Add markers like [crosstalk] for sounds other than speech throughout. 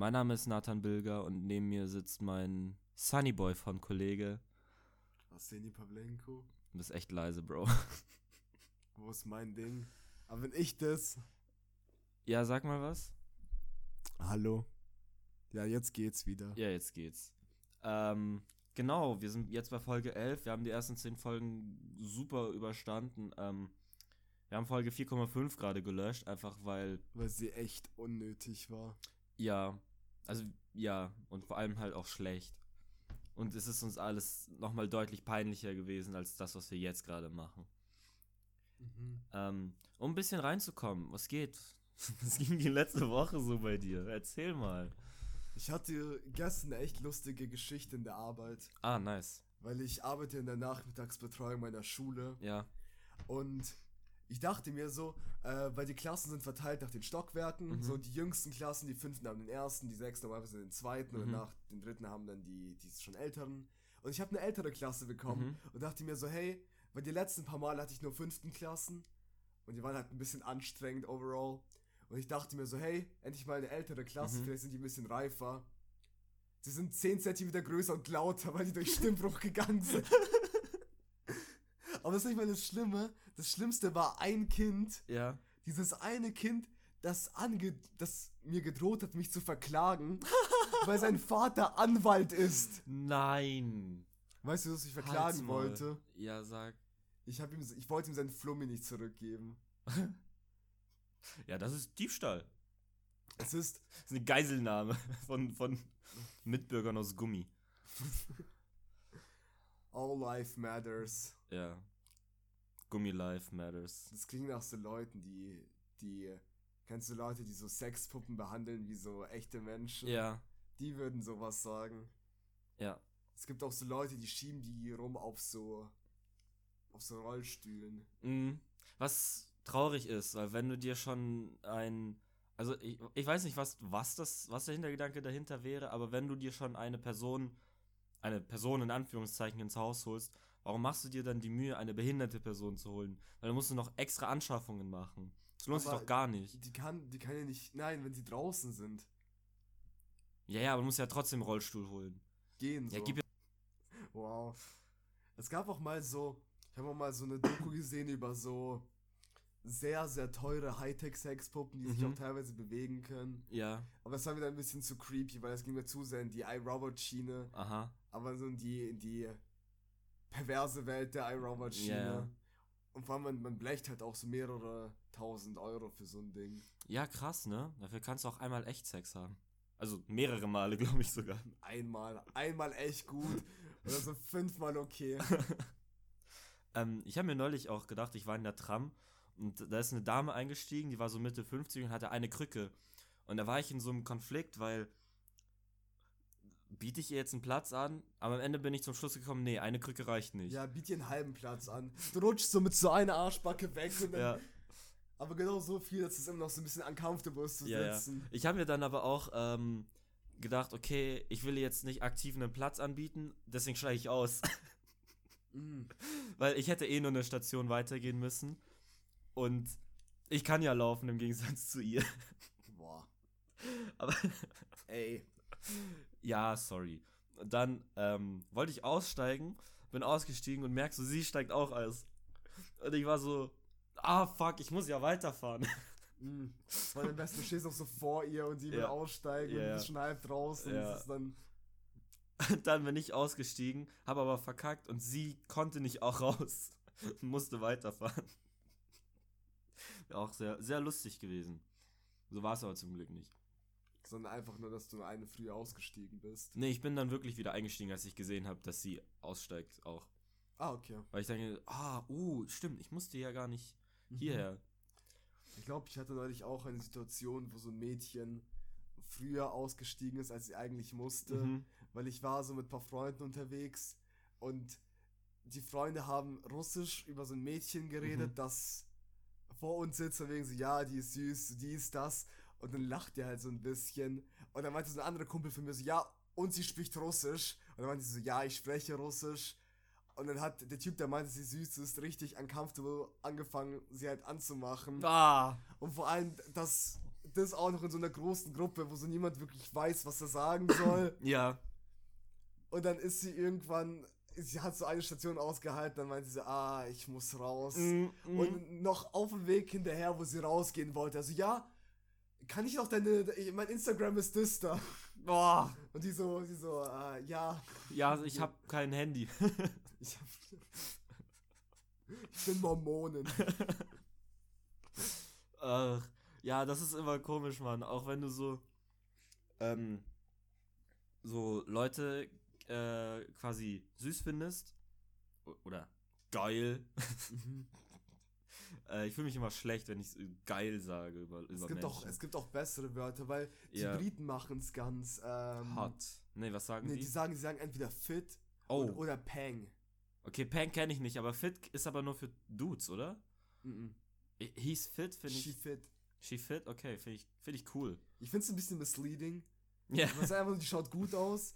mein Name ist Nathan Bilger und neben mir sitzt mein Sunnyboy von Kollege. Arseni Pavlenko. Du bist echt leise, Bro. [laughs] Wo ist mein Ding? Aber wenn ich das. Ja, sag mal was. Hallo. Ja, jetzt geht's wieder. Ja, jetzt geht's. Ähm, genau, wir sind jetzt bei Folge 11. Wir haben die ersten 10 Folgen super überstanden. Ähm, wir haben Folge 4,5 gerade gelöscht, einfach weil. Weil sie echt unnötig war. Ja, also ja, und vor allem halt auch schlecht. Und es ist uns alles nochmal deutlich peinlicher gewesen als das, was wir jetzt gerade machen. Mhm. Ähm, um ein bisschen reinzukommen, was geht? [laughs] Was ging die letzte Woche so bei dir? Erzähl mal. Ich hatte gestern eine echt lustige Geschichte in der Arbeit, Ah, nice. weil ich arbeite in der Nachmittagsbetreuung meiner Schule Ja. und ich dachte mir so, äh, weil die Klassen sind verteilt nach den Stockwerken, Mhm. so die jüngsten Klassen, die fünften haben den ersten, die sechsten normalerweise den zweiten Mhm. und nach den dritten haben dann die, die schon älteren. Und ich habe eine ältere Klasse bekommen Mhm. und dachte mir so, hey, weil die letzten paar Mal hatte ich nur fünften Klassen und die waren halt ein bisschen anstrengend overall. Und ich dachte mir so, hey, endlich mal eine ältere Klasse, Mhm. vielleicht sind die ein bisschen reifer. Sie sind 10 cm größer und lauter, weil die durch Stimmbruch [laughs] gegangen sind. Aber das ist nicht mal das Schlimme. Das Schlimmste war ein Kind, Ja. dieses eine Kind, das, ange das mir gedroht hat, mich zu verklagen, [laughs] weil sein Vater Anwalt ist. Nein. Weißt du, was ich verklagen wollte? Ja, sag. Ich, hab ihm, ich wollte ihm seinen Flummi nicht zurückgeben. [laughs] Ja, das ist Diebstahl. Es ist, Das ist eine Geiselnahme von, von Mitbürgern aus Gummi. [laughs] all life matters. Ja. Gummi Life Matters. Das klingt nach so Leuten, die, die, kennst du Leute, die so Sexpuppen behandeln wie so echte Menschen? Ja. Die würden sowas sagen. Ja. Es gibt auch so Leute, die schieben die rum auf so, auf so Rollstühlen. Mhm. Was traurig ist, weil wenn du dir schon ein, also ich, ich weiß nicht, was, was das, was der Hintergedanke dahinter wäre, aber wenn du dir schon eine Person, eine Person in Anführungszeichen ins Haus holst, warum machst du dir dann die Mühe, eine behinderte Person zu holen? Weil dann musst du noch extra Anschaffungen machen. Das lohnt sich Aber doch gar nicht. Die kann, die kann ja nicht, nein, wenn sie draußen sind, Ja, ja, aber du musst ja trotzdem Rollstuhl holen. gehen so. Ja, gib ja. [laughs] Wow. Es gab auch mal so, ich habe auch mal so eine Doku gesehen über so sehr, sehr teure Hightech-Sexpuppen, die sich Mhm. auch teilweise bewegen können. Ja, Aber es war wieder ein bisschen zu creepy, weil es ging mir zu sehr in die iRobot-Schiene, aha. aber so in die, in die perverse Welt der iRobot-Schiene. Ja. Und vor allem, man, man blecht halt auch so mehrere tausend Euro für so ein Ding. Ja, krass, ne? Dafür kannst du auch einmal echt Sex haben. Also mehrere Male, [laughs] glaube ich sogar. Einmal, einmal echt gut oder so [laughs] fünfmal okay. [laughs] Ähm, ich habe mir neulich auch gedacht, ich war in der Tram und da ist eine Dame eingestiegen, die war so Mitte 50 und hatte eine Krücke. Und da war ich in so einem Konflikt, weil biete ich ihr jetzt einen Platz an, aber am Ende bin ich zum Schluss gekommen, nee, eine Krücke reicht nicht. Ja, biet dir einen halben Platz an. Du rutschst so mit so einer Arschbacke weg und dann, ja, aber genau so viel, dass es immer noch so ein bisschen uncomfortable ist zu ja, ja. sitzen. Ich habe mir dann aber auch ähm, gedacht, okay, ich will ihr jetzt nicht aktiv einen Platz anbieten, deswegen steige ich aus. [laughs] Mhm. Weil ich hätte eh nur eine Station weitergehen müssen. Und ich kann ja laufen im Gegensatz zu ihr. Boah. Aber Ey. ja, sorry. Und dann ähm, wollte ich aussteigen, bin ausgestiegen und merkst so, sie steigt auch aus. Und ich war so, ah fuck, ich muss ja weiterfahren. Mhm. Weil am besten du stehst auch so vor ihr und sie will Ja. aussteigen Ja, und du bist schon halb draußen. Ja. Ist dann. Und [laughs] dann bin ich ausgestiegen, habe aber verkackt und sie konnte nicht auch raus. und [laughs] musste weiterfahren. Auch sehr, sehr lustig gewesen. So war es aber zum Glück nicht. Sondern einfach nur, dass du eine früh ausgestiegen bist. Nee, ich bin dann wirklich wieder eingestiegen, als ich gesehen habe, dass sie aussteigt auch. Ah, okay. Weil ich denke, ah, uh, stimmt, ich musste ja gar nicht Mhm. hierher. Ich glaube, ich hatte neulich auch eine Situation, wo so ein Mädchen früher ausgestiegen ist, als sie eigentlich musste. Mhm. weil ich war so mit ein paar Freunden unterwegs und die Freunde haben russisch über so ein Mädchen geredet, Mhm. das vor uns sitzt und wegen so, ja, die ist süß, die ist das. Und dann lacht der halt so ein bisschen. Und dann meinte so ein anderer Kumpel von mir so, ja, und sie spricht russisch. Und dann meinte sie so, ja, ich spreche russisch. Und dann hat der Typ, der meinte, sie süß ist, richtig uncomfortable angefangen, sie halt anzumachen. Ah, und vor allem, das das auch noch in so einer großen Gruppe, wo so niemand wirklich weiß, was er sagen soll. Ja. Und dann ist sie irgendwann, sie hat so eine Station ausgehalten, dann meinte sie, ah, ich muss raus. Mm, mm. Und noch auf dem Weg hinterher, wo sie rausgehen wollte, also ja, kann ich noch deine, mein Instagram ist da. Boah. Und die so, sie so, äh, ja, Ja, also ich habe kein Handy. [laughs] ich, hab, ich bin Mormonen. [laughs] Ach, ja, das ist immer komisch, Mann. Auch wenn du so, ähm, so Leute äh, quasi süß findest oder geil. [laughs] äh, ich fühle mich immer schlecht, wenn ich geil sage über, über Es gibt, auch, Menschen. es gibt auch bessere Wörter, weil die Ja. Briten machen es ganz, ähm, Hot. Nee, was sagen Nee, die? die sagen, die sagen entweder fit oh, oder, oder Pang. okay, Pang kenne ich nicht, aber Fit ist aber nur für Dudes, oder? Mhm. Hieß Fit, finde She ich. fit. She Fit? Okay, finde ich, find ich cool. Ich finde es ein bisschen misleading. Ja. Man sagt einfach, die schaut gut aus.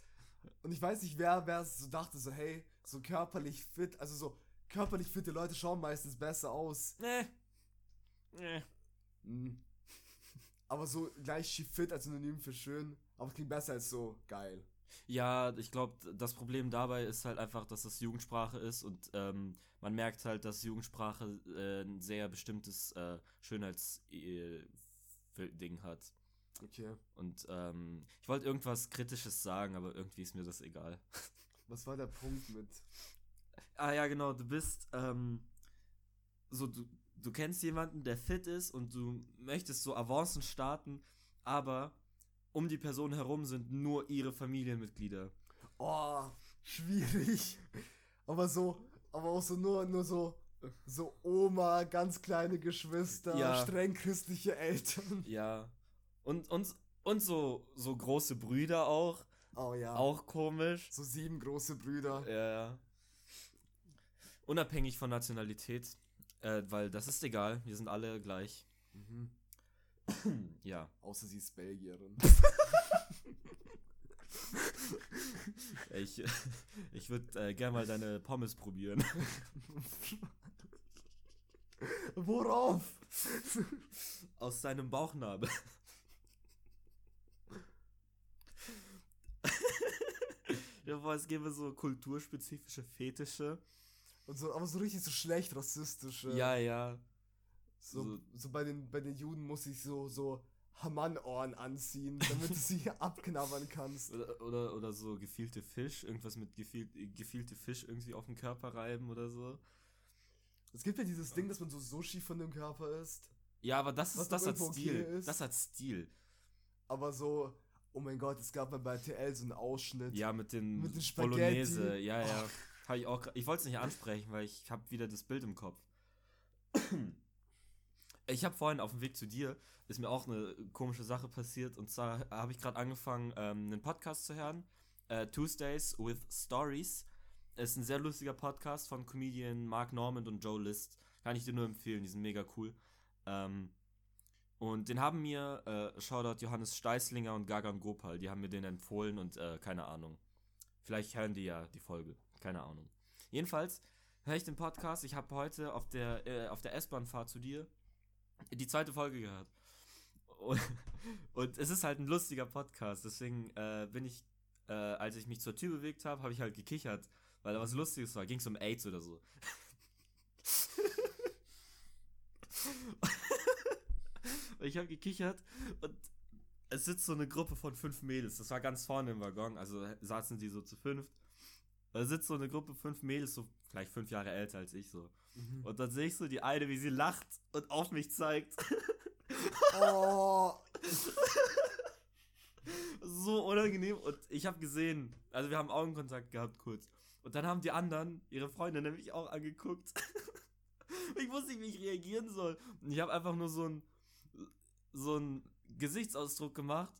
Und ich weiß nicht, wer, wer so dachte, so, hey, so körperlich fit, also so körperlich fitte Leute schauen meistens besser aus. Nee. Nee. Mhm. Aber so gleich fit als Synonym für schön, aber es klingt besser als so geil. Ja, ich glaube, das Problem dabei ist halt einfach, dass das Jugendsprache ist und ähm, man merkt halt, dass Jugendsprache äh, ein sehr bestimmtes äh, Schönheits-Ding hat. Okay. Und ähm, ich wollte irgendwas Kritisches sagen, aber irgendwie ist mir das egal. [laughs] Was war der Punkt mit? Ah ja, genau, du bist ähm, so, du, du kennst jemanden, der fit ist und du möchtest so Avancen starten, aber um die Person herum sind nur ihre Familienmitglieder. Oh, schwierig. Aber so, aber auch so nur, nur so, so Oma, ganz kleine Geschwister, Ja. streng christliche Eltern. Ja. Und, und, und so, so große Brüder auch. Oh ja. Auch komisch. So sieben große Brüder. Ja, ja. Unabhängig von Nationalität. Äh, weil das ist egal. Wir sind alle gleich. Mhm. [clears throat] Ja. Außer sie ist Belgierin. [laughs] Ich, [laughs] ich würde äh, gerne mal deine Pommes probieren. Worauf? Aus deinem Bauchnabel. Ja, boah, es gäbe so kulturspezifische Fetische. Und so, aber so richtig so schlecht rassistische. Ja, ja. So, so- so bei den, bei den Juden muss ich so, so Hamann-Ohren anziehen, damit du sie [laughs] abknabbern kannst. Oder, oder, oder so gefielte Fisch, irgendwas mit gefiel, gefielte Fisch irgendwie auf den Körper reiben oder so. Es gibt ja dieses Ding, dass man so Sushi von dem Körper isst. Ja, aber das, ist, das hat Stil. okay. Das hat Stil. Aber so, oh mein Gott, es gab mal bei TL so einen Ausschnitt. Ja, mit den, Mit den Spaghetti. Bolognese. Ja, ja. Hab ich auch, ich wollte es nicht ansprechen, weil ich habe wieder das Bild im Kopf. Ich habe vorhin auf dem Weg zu dir, ist mir auch eine komische Sache passiert. Und zwar habe ich gerade angefangen, ähm, einen Podcast zu hören. Äh, Tuesdays with Stories. Ist ein sehr lustiger Podcast von Comedian Mark Normand und Joe List. Kann ich dir nur empfehlen, die sind mega cool. Ähm, und den haben mir, äh, Shoutout Johannes Steißlinger und Gagan Gopal, die haben mir den empfohlen und äh, keine Ahnung. Vielleicht hören die ja die Folge. Keine Ahnung. Jedenfalls höre ich den Podcast. Ich habe heute auf der, äh, auf der S-Bahn-Fahrt zu dir die zweite Folge gehört. Und, [laughs] und es ist halt ein lustiger Podcast. Deswegen äh, bin ich, äh, als ich mich zur Tür bewegt habe, habe ich halt gekichert, weil da was Lustiges war. Ging es um AIDS oder so. [laughs] [laughs] und ich habe gekichert und es sitzt so eine Gruppe von fünf Mädels. Das war ganz vorne im Waggon, also saßen die so zu fünft. Da sitzt so eine Gruppe fünf Mädels, so vielleicht fünf Jahre älter als ich so. Mhm. Und dann sehe ich so die eine, wie sie lacht und auf mich zeigt. [laughs] Oh, [laughs] so unangenehm. Und ich habe gesehen, also wir haben Augenkontakt gehabt kurz. Und dann haben die anderen, ihre Freunde nämlich auch angeguckt. [laughs] ich wusste nicht, wie ich reagieren soll. Und ich habe einfach nur so ein so einen Gesichtsausdruck gemacht.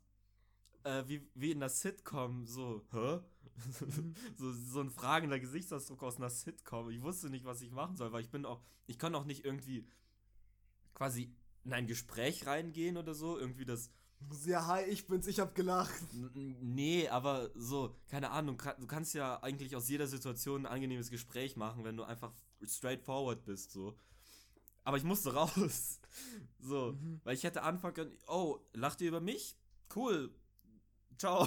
Äh, wie, wie in der Sitcom, so, hä? [laughs] so, so ein fragender Gesichtsausdruck aus einer Sitcom. Ich wusste nicht, was ich machen soll, weil ich bin auch, ich kann auch nicht irgendwie quasi in ein Gespräch reingehen oder so. Irgendwie das, ja, hi, ich bin's, ich hab gelacht. Nee, aber so, keine Ahnung, du kannst ja eigentlich aus jeder Situation ein angenehmes Gespräch machen, wenn du einfach straightforward bist, so. Aber ich musste raus. [laughs] So, Mhm. weil ich hätte anfangen können, oh, lacht ihr über mich? Cool. Ciao.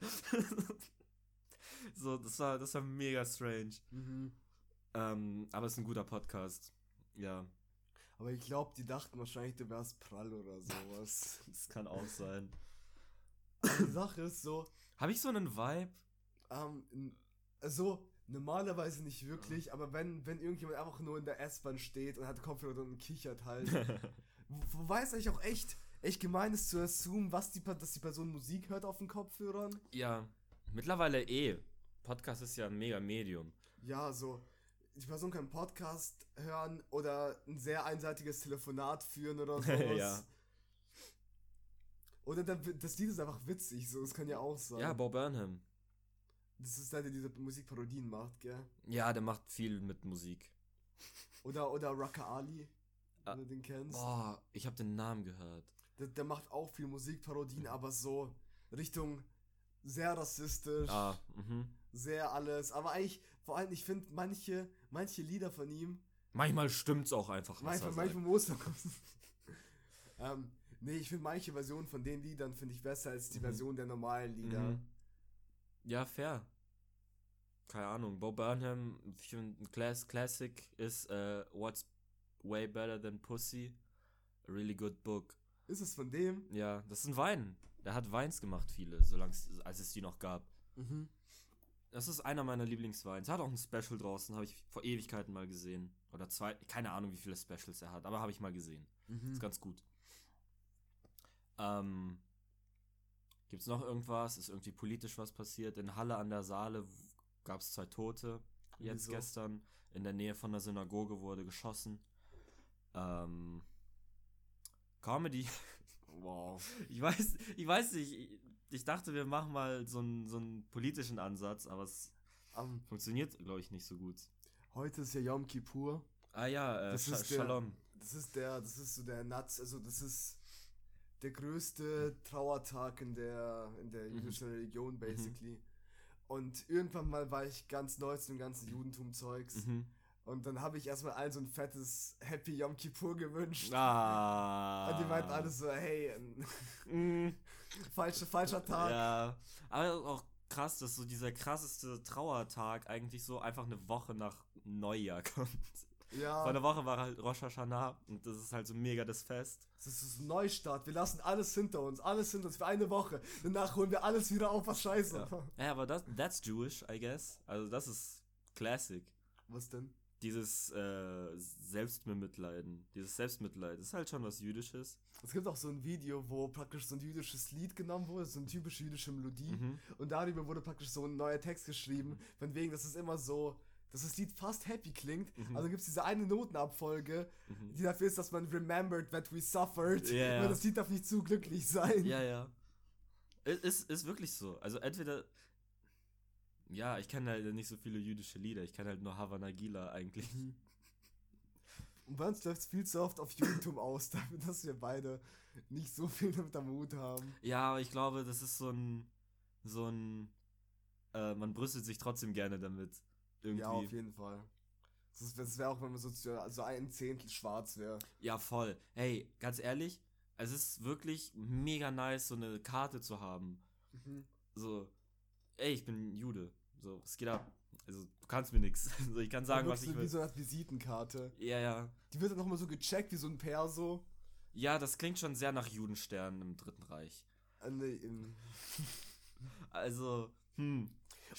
[laughs] so, das war, das war mega strange. Mhm. Ähm, aber es ist ein guter Podcast. Ja, Aber ich glaube, die dachten wahrscheinlich, du wärst prall oder sowas. [laughs] das kann auch sein. die Sache ist so, Habe ich so einen Vibe? ähm, n- also normalerweise nicht wirklich, aber wenn, wenn irgendjemand einfach nur in der S-Bahn steht und hat Kopfhörer und kichert halt, [laughs] wo- wobei es eigentlich auch echt, echt gemein ist zu assumen, was die, dass die Person Musik hört auf den Kopfhörern. ja, mittlerweile eh. Podcast ist ja ein mega Medium. Ja, so, die Person kann einen Podcast hören oder ein sehr einseitiges Telefonat führen oder [laughs] sowas. Ja. Oder der, das Lied ist einfach witzig, so, das kann ja auch sein. Ja, Bo Burnham. Das ist der, der diese Musikparodien macht, gell? Ja, der macht viel mit Musik. Oder, oder Raka Ali, Ah. wenn du den kennst. Boah, ich habe den Namen gehört. Der, der macht auch viel Musikparodien, aber so Richtung sehr rassistisch, Ah, mhm. sehr alles. Aber eigentlich, vor allem, ich finde manche, manche Lieder von ihm, Manchmal stimmt's auch einfach. manchmal, manchmal muss er [laughs] ähm, Nee, ich finde manche Versionen von den Liedern finde ich besser als die Mhm. Version der normalen Lieder. Mhm. Ja, fair. Keine Ahnung. Bo Burnham, ein Class Classic ist äh, What's Way Better Than Pussy. A really good book. Ist es von dem? Ja, das ein Wein. Der hat Weins gemacht, viele, solange als es die noch gab. Mhm. Das ist einer meiner Lieblingsweins. Hat auch ein Special draußen, habe ich vor Ewigkeiten mal gesehen. Oder zwei, keine Ahnung, wie viele Specials er hat, aber habe ich mal gesehen. Mhm. Ist ganz gut. Ähm, gibt's noch irgendwas? Ist irgendwie politisch was passiert? In Halle an der Saale gab es zwei Tote. Jetzt Wieso? gestern in der Nähe von der Synagoge wurde geschossen. Ähm, Comedy. [laughs] Wow. Ich weiß, ich weiß nicht. Ich, ich dachte, wir machen mal so einen, so einen politischen Ansatz, aber es Ähm, funktioniert, glaube ich, nicht so gut. heute ist ja Yom Kippur. Ah ja, äh, Das Sha ist der- Shalom. Das ist der, das ist so der Nuts, also das ist der größte Trauertag in der, in der Mhm. jüdischen Religion, basically. Und irgendwann mal war ich ganz neu zu dem ganzen Judentum-Zeugs. Mhm. Und dann habe ich erstmal allen so ein fettes Happy Yom Kippur gewünscht. Ah. [laughs] Und die meinten alle so, hey, Mm. [laughs] falscher, falscher Tag. Ja, aber auch krass, dass so dieser krasseste Trauertag eigentlich so einfach eine Woche nach Neujahr [laughs] kommt. Ja, Vor einer Woche war halt Rosh Hashanah und das ist halt so mega das Fest. das ist ein Neustart. Wir lassen alles hinter uns, alles hinter uns für eine Woche. Danach holen wir alles wieder auf, was scheiße Ja, ja aber das, that's Jewish, I guess. Also das ist Classic. Was denn? Dieses äh, Selbstmitleiden, dieses Selbstmitleid, das ist halt schon was Jüdisches. Es gibt auch so ein Video, wo praktisch so ein jüdisches Lied genommen wurde, so eine typische jüdische Melodie. Mhm. Und darüber wurde praktisch so ein neuer Text geschrieben, von wegen, dass es immer so, dass das Lied fast happy klingt. Mhm. Also gibt es diese eine Notenabfolge, Mhm. die dafür ist, dass man remembered that we suffered. Ja, ja. Das Lied darf nicht zu glücklich sein. Ja, ja. Es ist, ist wirklich so. Also entweder. Ja, ich kenne halt nicht so viele jüdische Lieder. Ich kenne halt nur Havana Gila eigentlich. Mhm. Und bei uns läuft es viel zu oft auf Judentum aus, [laughs] dafür, dass wir beide nicht so viel damit am Hut haben. Ja, aber ich glaube, das ist so ein. So ein. Äh, man brüstet sich trotzdem gerne damit. Irgendwie. Ja, auf jeden Fall. Das, das wäre auch, wenn man so, so ein Zehntel schwarz wäre. Ja, voll. Hey, ganz ehrlich, es ist wirklich mega nice, so eine Karte zu haben. So, ey, ich bin Jude. So, es geht ab. Also, du kannst mir nichts. [laughs] Also, ich kann sagen, was ich Wie will. so eine Art Visitenkarte. Ja, ja. Die wird dann nochmal so gecheckt wie so ein Perso. Ja, das klingt schon sehr nach Judenstern im Dritten Reich. Äh, nee, Also, hm.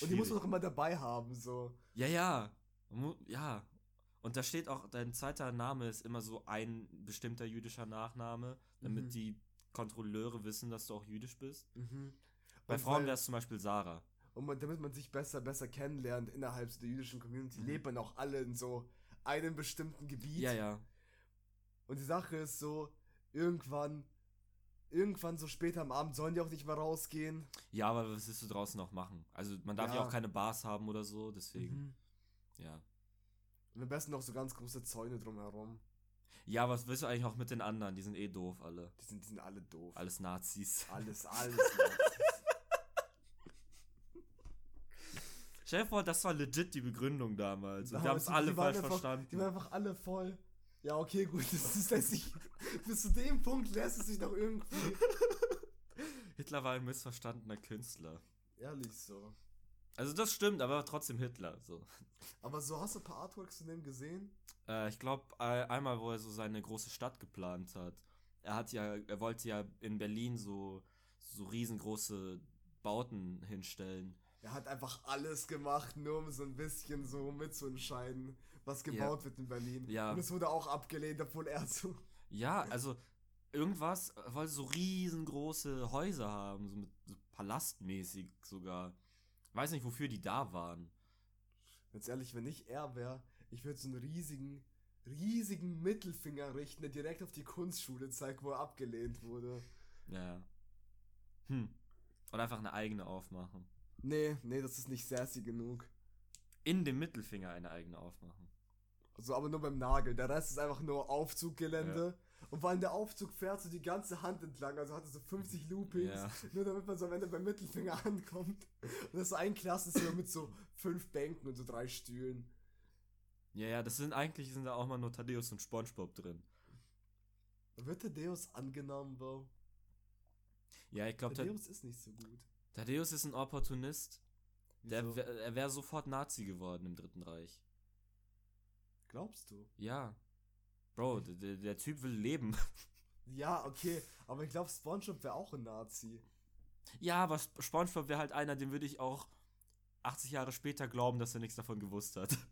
Und die muss man schwierig. auch immer dabei haben, so. Ja, ja. Ja. Und da steht auch, dein zweiter Name ist immer so ein bestimmter jüdischer Nachname, damit Mhm. die Kontrolleure wissen, dass du auch jüdisch bist. Bei Und Frauen wäre es zum Beispiel Sarah. Und man, damit man sich besser, besser kennenlernt innerhalb der jüdischen Community, Mhm. lebt man auch alle in so einem bestimmten Gebiet. Ja, ja. Und die Sache ist so, irgendwann, irgendwann so später am Abend sollen die auch nicht mehr rausgehen. Ja, aber was willst du draußen noch machen? Also, man darf ja, Ja. auch keine Bars haben oder so, deswegen, Mhm. ja. Und am besten noch so ganz große Zäune drumherum. Ja, was willst du eigentlich auch mit den anderen? Die sind eh doof, alle. Die sind, die sind alle doof. Alles Nazis. Alles, alles. [laughs] Stell dir vor, das war legit die Begründung damals. Und wir haben es Damals, alle falsch verstanden. Die waren einfach alle voll. Ja, okay, gut, [laughs] das, lässt sich, bis zu dem Punkt lässt es sich noch irgendwie. [laughs] Hitler war ein missverstandener Künstler. Ehrlich so. Also das stimmt, aber trotzdem Hitler. So. Aber so hast du ein paar Artworks von dem gesehen? Äh, ich glaube, einmal, wo er so seine große Stadt geplant hat. Er hat ja, er wollte ja in Berlin so, so riesengroße Bauten hinstellen. Er hat einfach alles gemacht, nur um so ein bisschen so mitzuentscheiden, was gebaut Ja. wird in Berlin. Ja. Und es wurde auch abgelehnt, obwohl er so. Ja, also irgendwas, wollte so riesengroße Häuser haben, so mit so palastmäßig sogar. Weiß nicht, wofür die da waren. Ganz ehrlich, wenn ich er wäre, ich würde so einen riesigen, riesigen Mittelfinger richten, der direkt auf die Kunstschule zeigt, wo er abgelehnt wurde. Ja. Hm. Und einfach eine eigene aufmachen. Nee, nee, das ist nicht sassy genug. In dem Mittelfinger eine eigene aufmachen. Also aber nur beim Nagel. Der Rest ist einfach nur Aufzuggelände. Und vor allem der Aufzug fährt so die ganze Hand entlang, also hatte so 50 Loopings, Ja. nur damit man so am Ende beim Mittelfinger [laughs] ankommt. Und das ist so ein Klassenzimmer mit so fünf Bänken und so drei Stühlen. Ja, ja, das sind eigentlich sind da auch mal nur Thaddeus und Spongebob drin. Wird der Deus angenommen, Bro? Ja, ich glaube, Der Deus ist nicht so gut. Thaddeus ist ein Opportunist. Der, Wieso? er wäre sofort Nazi geworden im Dritten Reich. Glaubst du? Ja. Bro, der, der, Typ will leben. [laughs] Ja, okay, aber ich glaube, SpongeBob wäre auch ein Nazi. Ja, aber Sp- Spongebob wäre halt einer, den würde ich auch 80 Jahre später glauben, dass er nichts davon gewusst hat. [laughs]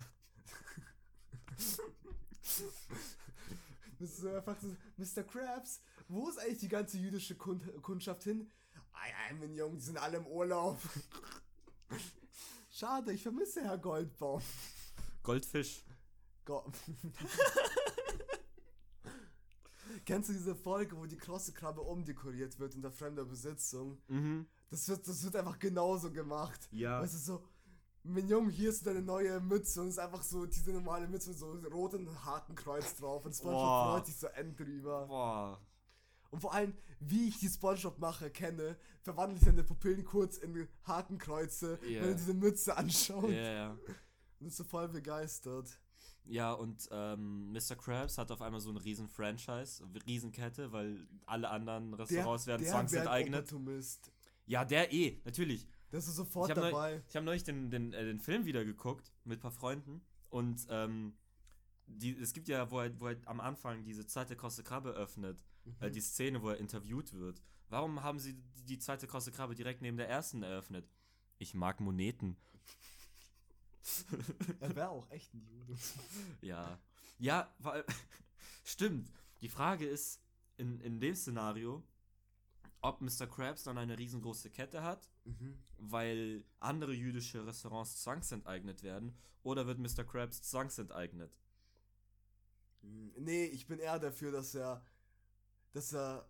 Das ist so einfach so, Mr. Krabs, wo ist eigentlich die ganze jüdische Kund Kundschaft hin? Ei, mein Junge, die sind alle im Urlaub. [laughs] Schade, ich vermisse Herr Goldbaum. Goldfisch. Go [laughs] Kennst du diese Folge, wo die krosse Krabbe umdekoriert wird unter fremder Besitzung? Mhm. Das wird, das wird einfach genauso gemacht. Ja. Weißt du, so, mein Junge, hier ist deine neue Mütze und es ist einfach so diese normale Mütze mit so rotem Hakenkreuz drauf und SpongeBob Boah. freut sich so end drüber. Boah. Und vor allem, wie ich die SpongeBob-Macher kenne, verwandle ich seine Pupillen kurz in Hakenkreuze, Ja. wenn er diese Mütze anschaut. Ja, ja. Und ist so voll begeistert. Ja, und ähm, Mr. Krabs hat auf einmal so eine riesen Franchise, Riesenkette, weil alle anderen Restaurants werden zwangsenteignet. Ja, der eh, natürlich. Der ist so sofort ich habe dabei. neulich, ich hab neulich den, den, äh, den Film wieder geguckt mit ein paar Freunden und ähm, die, es gibt ja, wo er, wo er am Anfang diese zweite krosse Krabbe öffnet, äh, Mhm. die Szene, wo er interviewt wird. Warum haben sie die, die zweite krosse Krabbe direkt neben der ersten eröffnet? Ich mag Moneten. Er [laughs] wäre auch echt ein Jude. Ja. Ja, weil. [laughs] Stimmt. Die Frage ist, in, in dem Szenario, ob Mr. Krabs dann eine riesengroße Kette hat, Mhm. weil andere jüdische Restaurants zwangsenteignet werden, oder wird Mr. Krabs zwangsenteignet? Mm, Nee, ich bin eher dafür, dass er, dass er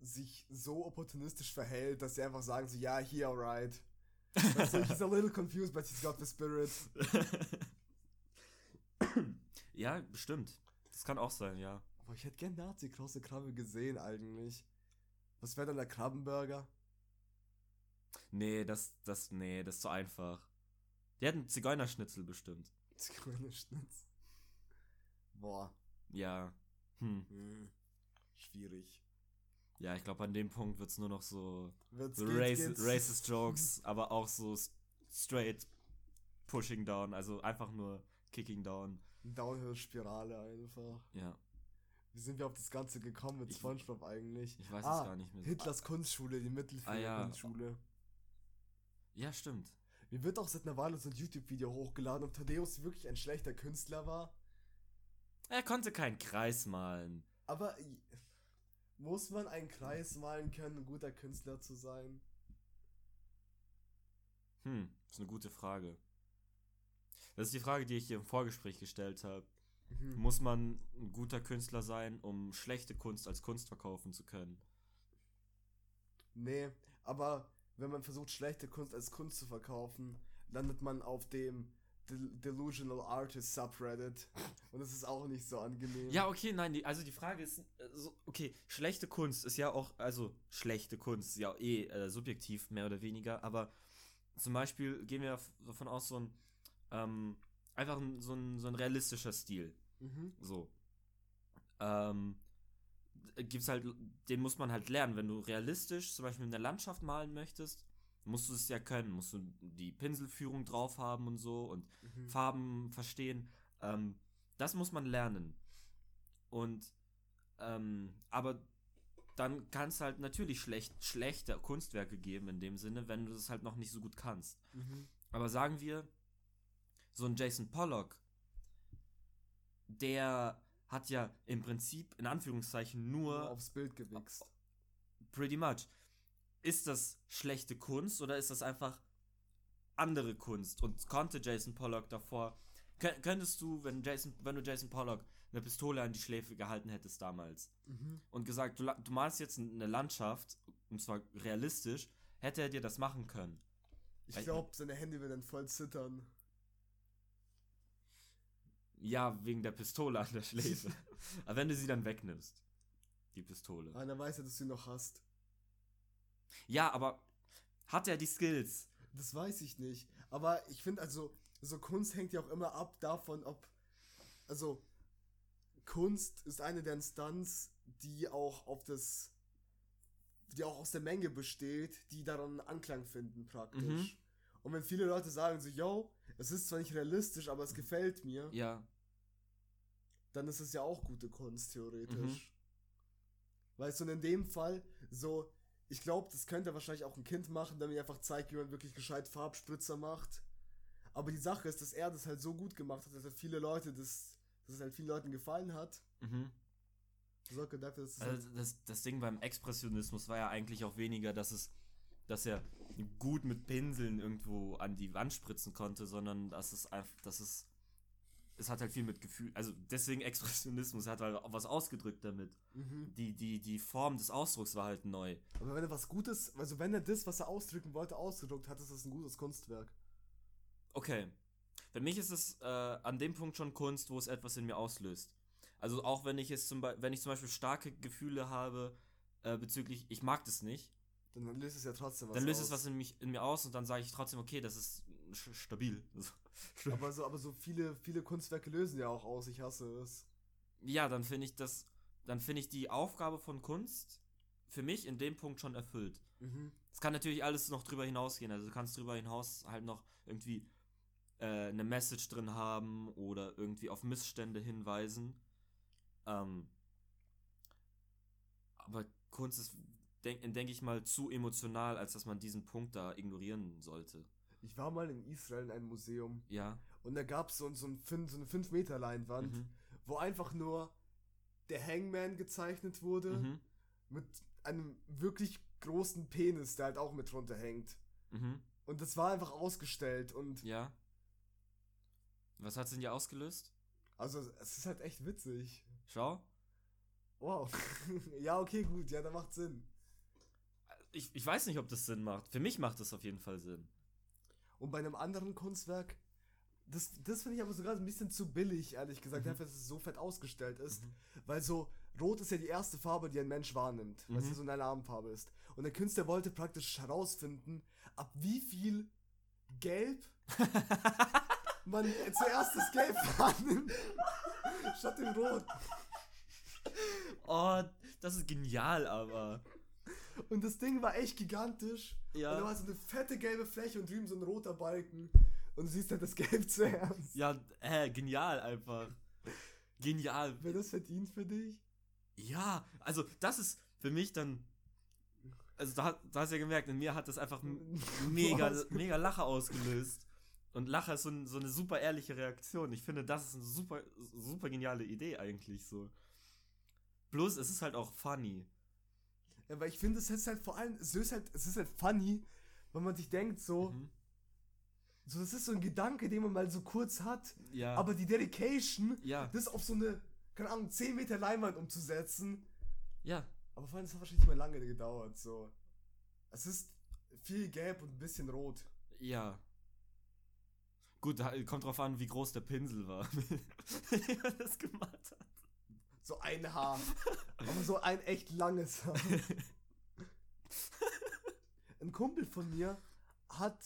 sich so opportunistisch verhält, dass sie einfach sagen so, ja, he alright. Also, he's a little confused, but he's got the spirit. [coughs] ja, bestimmt. Das kann auch sein, ja. Aber ich hätte gern Nazi große Krabbe gesehen eigentlich. Was wäre dann der Krabbenburger? Nee, das, das, nee, das ist zu einfach. Die hätten Zigeunerschnitzel bestimmt. Zigeunerschnitz. Boah. Ja. Hm. Hm. Schwierig. Ja, ich glaube, an dem Punkt wird es nur noch so Wird's, so racist, racist [laughs] Jokes, aber auch so straight pushing down, also einfach nur kicking down. Downhill-Spirale einfach. Ja, Wie sind wir auf das Ganze gekommen mit Ich- SpongeBob eigentlich? ich weiß Ah, es gar nicht mehr. Hitlers Kunstschule, die Ah, ja. Mittelfinger-Kunstschule. Ja, stimmt. Mir wird auch seit einer Weile so ein YouTube-Video hochgeladen, ob Thaddeus wirklich ein schlechter Künstler war. Er konnte keinen Kreis malen. Aber muss man einen Kreis malen können, ein guter Künstler zu sein? Hm, ist eine gute Frage. Das ist die Frage, die ich hier im Vorgespräch gestellt habe. Mhm. Muss man ein guter Künstler sein, um schlechte Kunst als Kunst verkaufen zu können? Nee, aber wenn man versucht, schlechte Kunst als Kunst zu verkaufen, landet man auf dem Delusional Artist Subreddit. [laughs] Und das ist auch nicht so angenehm. Ja, okay, nein, die, also die Frage ist, äh, so, okay, schlechte Kunst ist ja auch, also schlechte Kunst ist ja eh äh, subjektiv, mehr oder weniger, aber zum Beispiel gehen wir davon aus, so ein, ähm, einfach ein, so, ein, so ein realistischer Stil, Mhm. so. ähm, gibt's halt, den muss man halt lernen. Wenn du realistisch zum Beispiel in der Landschaft malen möchtest, musst du es ja können, musst du die Pinselführung drauf haben und so und Mhm. Farben verstehen. Ähm, das muss man lernen. Und ähm, aber dann kann es halt natürlich schlecht, schlechte Kunstwerke geben in dem Sinne, wenn du das halt noch nicht so gut kannst. Mhm. Aber sagen wir, so ein Jason Pollock, der hat ja im Prinzip in Anführungszeichen Nur nur aufs Bild gewichst. pretty much. Ist das schlechte Kunst oder ist das einfach andere Kunst? Und konnte Jason Pollock davor. Kö- Könntest du, wenn Jason, wenn du Jason Pollock eine Pistole an die Schläfe gehalten hättest damals Mhm. und gesagt, du, du malst jetzt eine Landschaft, und zwar realistisch, hätte er dir das machen können. Ich glaube, seine Hände werden voll zittern. Ja, wegen der Pistole an der Schläfe. [laughs] Aber wenn du sie dann wegnimmst, die Pistole. Einer weiß ja, dass du ihn noch hast. Ja, aber hat er die Skills? Das weiß ich nicht. Aber ich finde, also, so Kunst hängt ja auch immer ab davon, ob. Also, Kunst ist eine der Instanz, die auch auf das. die auch aus der Menge besteht, die daran Anklang finden, praktisch. Mhm. Und wenn viele Leute sagen so, yo, es ist zwar nicht realistisch, aber es gefällt mir, Ja. dann ist es ja auch gute Kunst, theoretisch. Mhm. Weißt du, und in dem Fall, so, ich glaube, das könnte wahrscheinlich auch ein Kind machen, damit er einfach zeigt, wie man wirklich gescheit Farbspritzer macht. Aber die Sache ist, dass er das halt so gut gemacht hat, dass er viele Leute das, dass es halt vielen Leuten gefallen hat. Mhm. Sorge dafür, dass Also das, das Ding beim Expressionismus war ja eigentlich auch weniger, dass es, dass er gut mit Pinseln irgendwo an die Wand spritzen konnte, sondern dass es einfach, dass es, es hat halt viel mit Gefühl, also deswegen Expressionismus, er hat halt auch was ausgedrückt damit. mhm. Die, die, die Form des Ausdrucks war halt neu. Aber wenn er was Gutes, also wenn er das, was er ausdrücken wollte, ausgedruckt hat, ist das ein gutes Kunstwerk. Okay. Für mich ist es äh, an dem Punkt schon Kunst, wo es etwas in mir auslöst. Also auch wenn ich es zum Beispiel, wenn ich zum Beispiel starke Gefühle habe äh, bezüglich, ich mag das nicht, Dann löst es ja trotzdem was dann löst es aus. was in, mich, in mir aus und dann sage ich trotzdem, okay, das ist stabil. [laughs] [laughs] Aber so, aber so viele, viele Kunstwerke lösen ja auch aus, ich hasse es. Ja, dann finde ich das, dann finde ich die Aufgabe von Kunst für mich in dem Punkt schon erfüllt. Mhm. Es kann natürlich alles noch drüber hinausgehen. Also du kannst drüber hinaus halt noch irgendwie äh, eine Message drin haben oder irgendwie auf Missstände hinweisen. Ähm, aber Kunst ist, denke denk ich mal, zu emotional, als dass man diesen Punkt da ignorieren sollte. Ich war mal in Israel in einem Museum Ja. und da gab so, so, ein, fün- so eine 5 Meter Leinwand, Mhm. wo einfach nur der Hangman gezeichnet wurde Mhm. mit einem wirklich großen Penis, der halt auch mit drunter hängt. Mhm. Und das war einfach ausgestellt und Ja. Was hat's in dir ausgelöst? also es ist halt echt witzig. Schau. Wow. [laughs] ja, okay, gut, ja, da macht Sinn. Ich, ich weiß nicht, ob das Sinn macht. Für mich macht das auf jeden Fall Sinn. Und bei einem anderen Kunstwerk, das, das finde ich aber sogar ein bisschen zu billig, ehrlich gesagt, Mhm. einfach, dass es so fett ausgestellt ist. Weil so, Rot ist ja die erste Farbe, die ein Mensch wahrnimmt, weil Mhm. es so eine Alarmfarbe ist. Und der Künstler wollte praktisch herausfinden, ab wie viel Gelb [laughs] man zuerst das Gelb wahrnimmt, statt dem Rot. Oh, das ist genial, aber. Und das Ding war echt gigantisch. Ja. Und da war so eine fette gelbe Fläche und drüben so ein roter Balken. Und du siehst halt das Gelb [laughs] zuerst. Ja, äh, genial einfach. Genial. Wäre das verdient für dich? Ja, also das ist für mich dann. Also da, da hast du ja gemerkt, in mir hat das einfach [laughs] mega, mega Lacher ausgelöst. Und Lacher ist so, ein, so eine super ehrliche Reaktion. Ich finde, das ist eine super, super geniale Idee eigentlich so. Plus, es ist halt auch funny. Ja, weil ich finde, es ist halt vor allem, es ist halt, es ist halt funny, wenn man sich denkt, so, Mhm. so, das ist so ein Gedanke, den man mal so kurz hat, Ja. aber die Dedication, ja. das auf so eine, keine Ahnung, 10 Meter Leinwand umzusetzen, Ja. aber vor allem, das hat wahrscheinlich mal lange gedauert, so. Es ist viel gelb und ein bisschen rot. Ja. Gut, kommt drauf an, wie groß der Pinsel war, mit dem man das gemacht hat. So ein Haar. aber so ein echt langes Haar. [laughs] Ein Kumpel von mir hat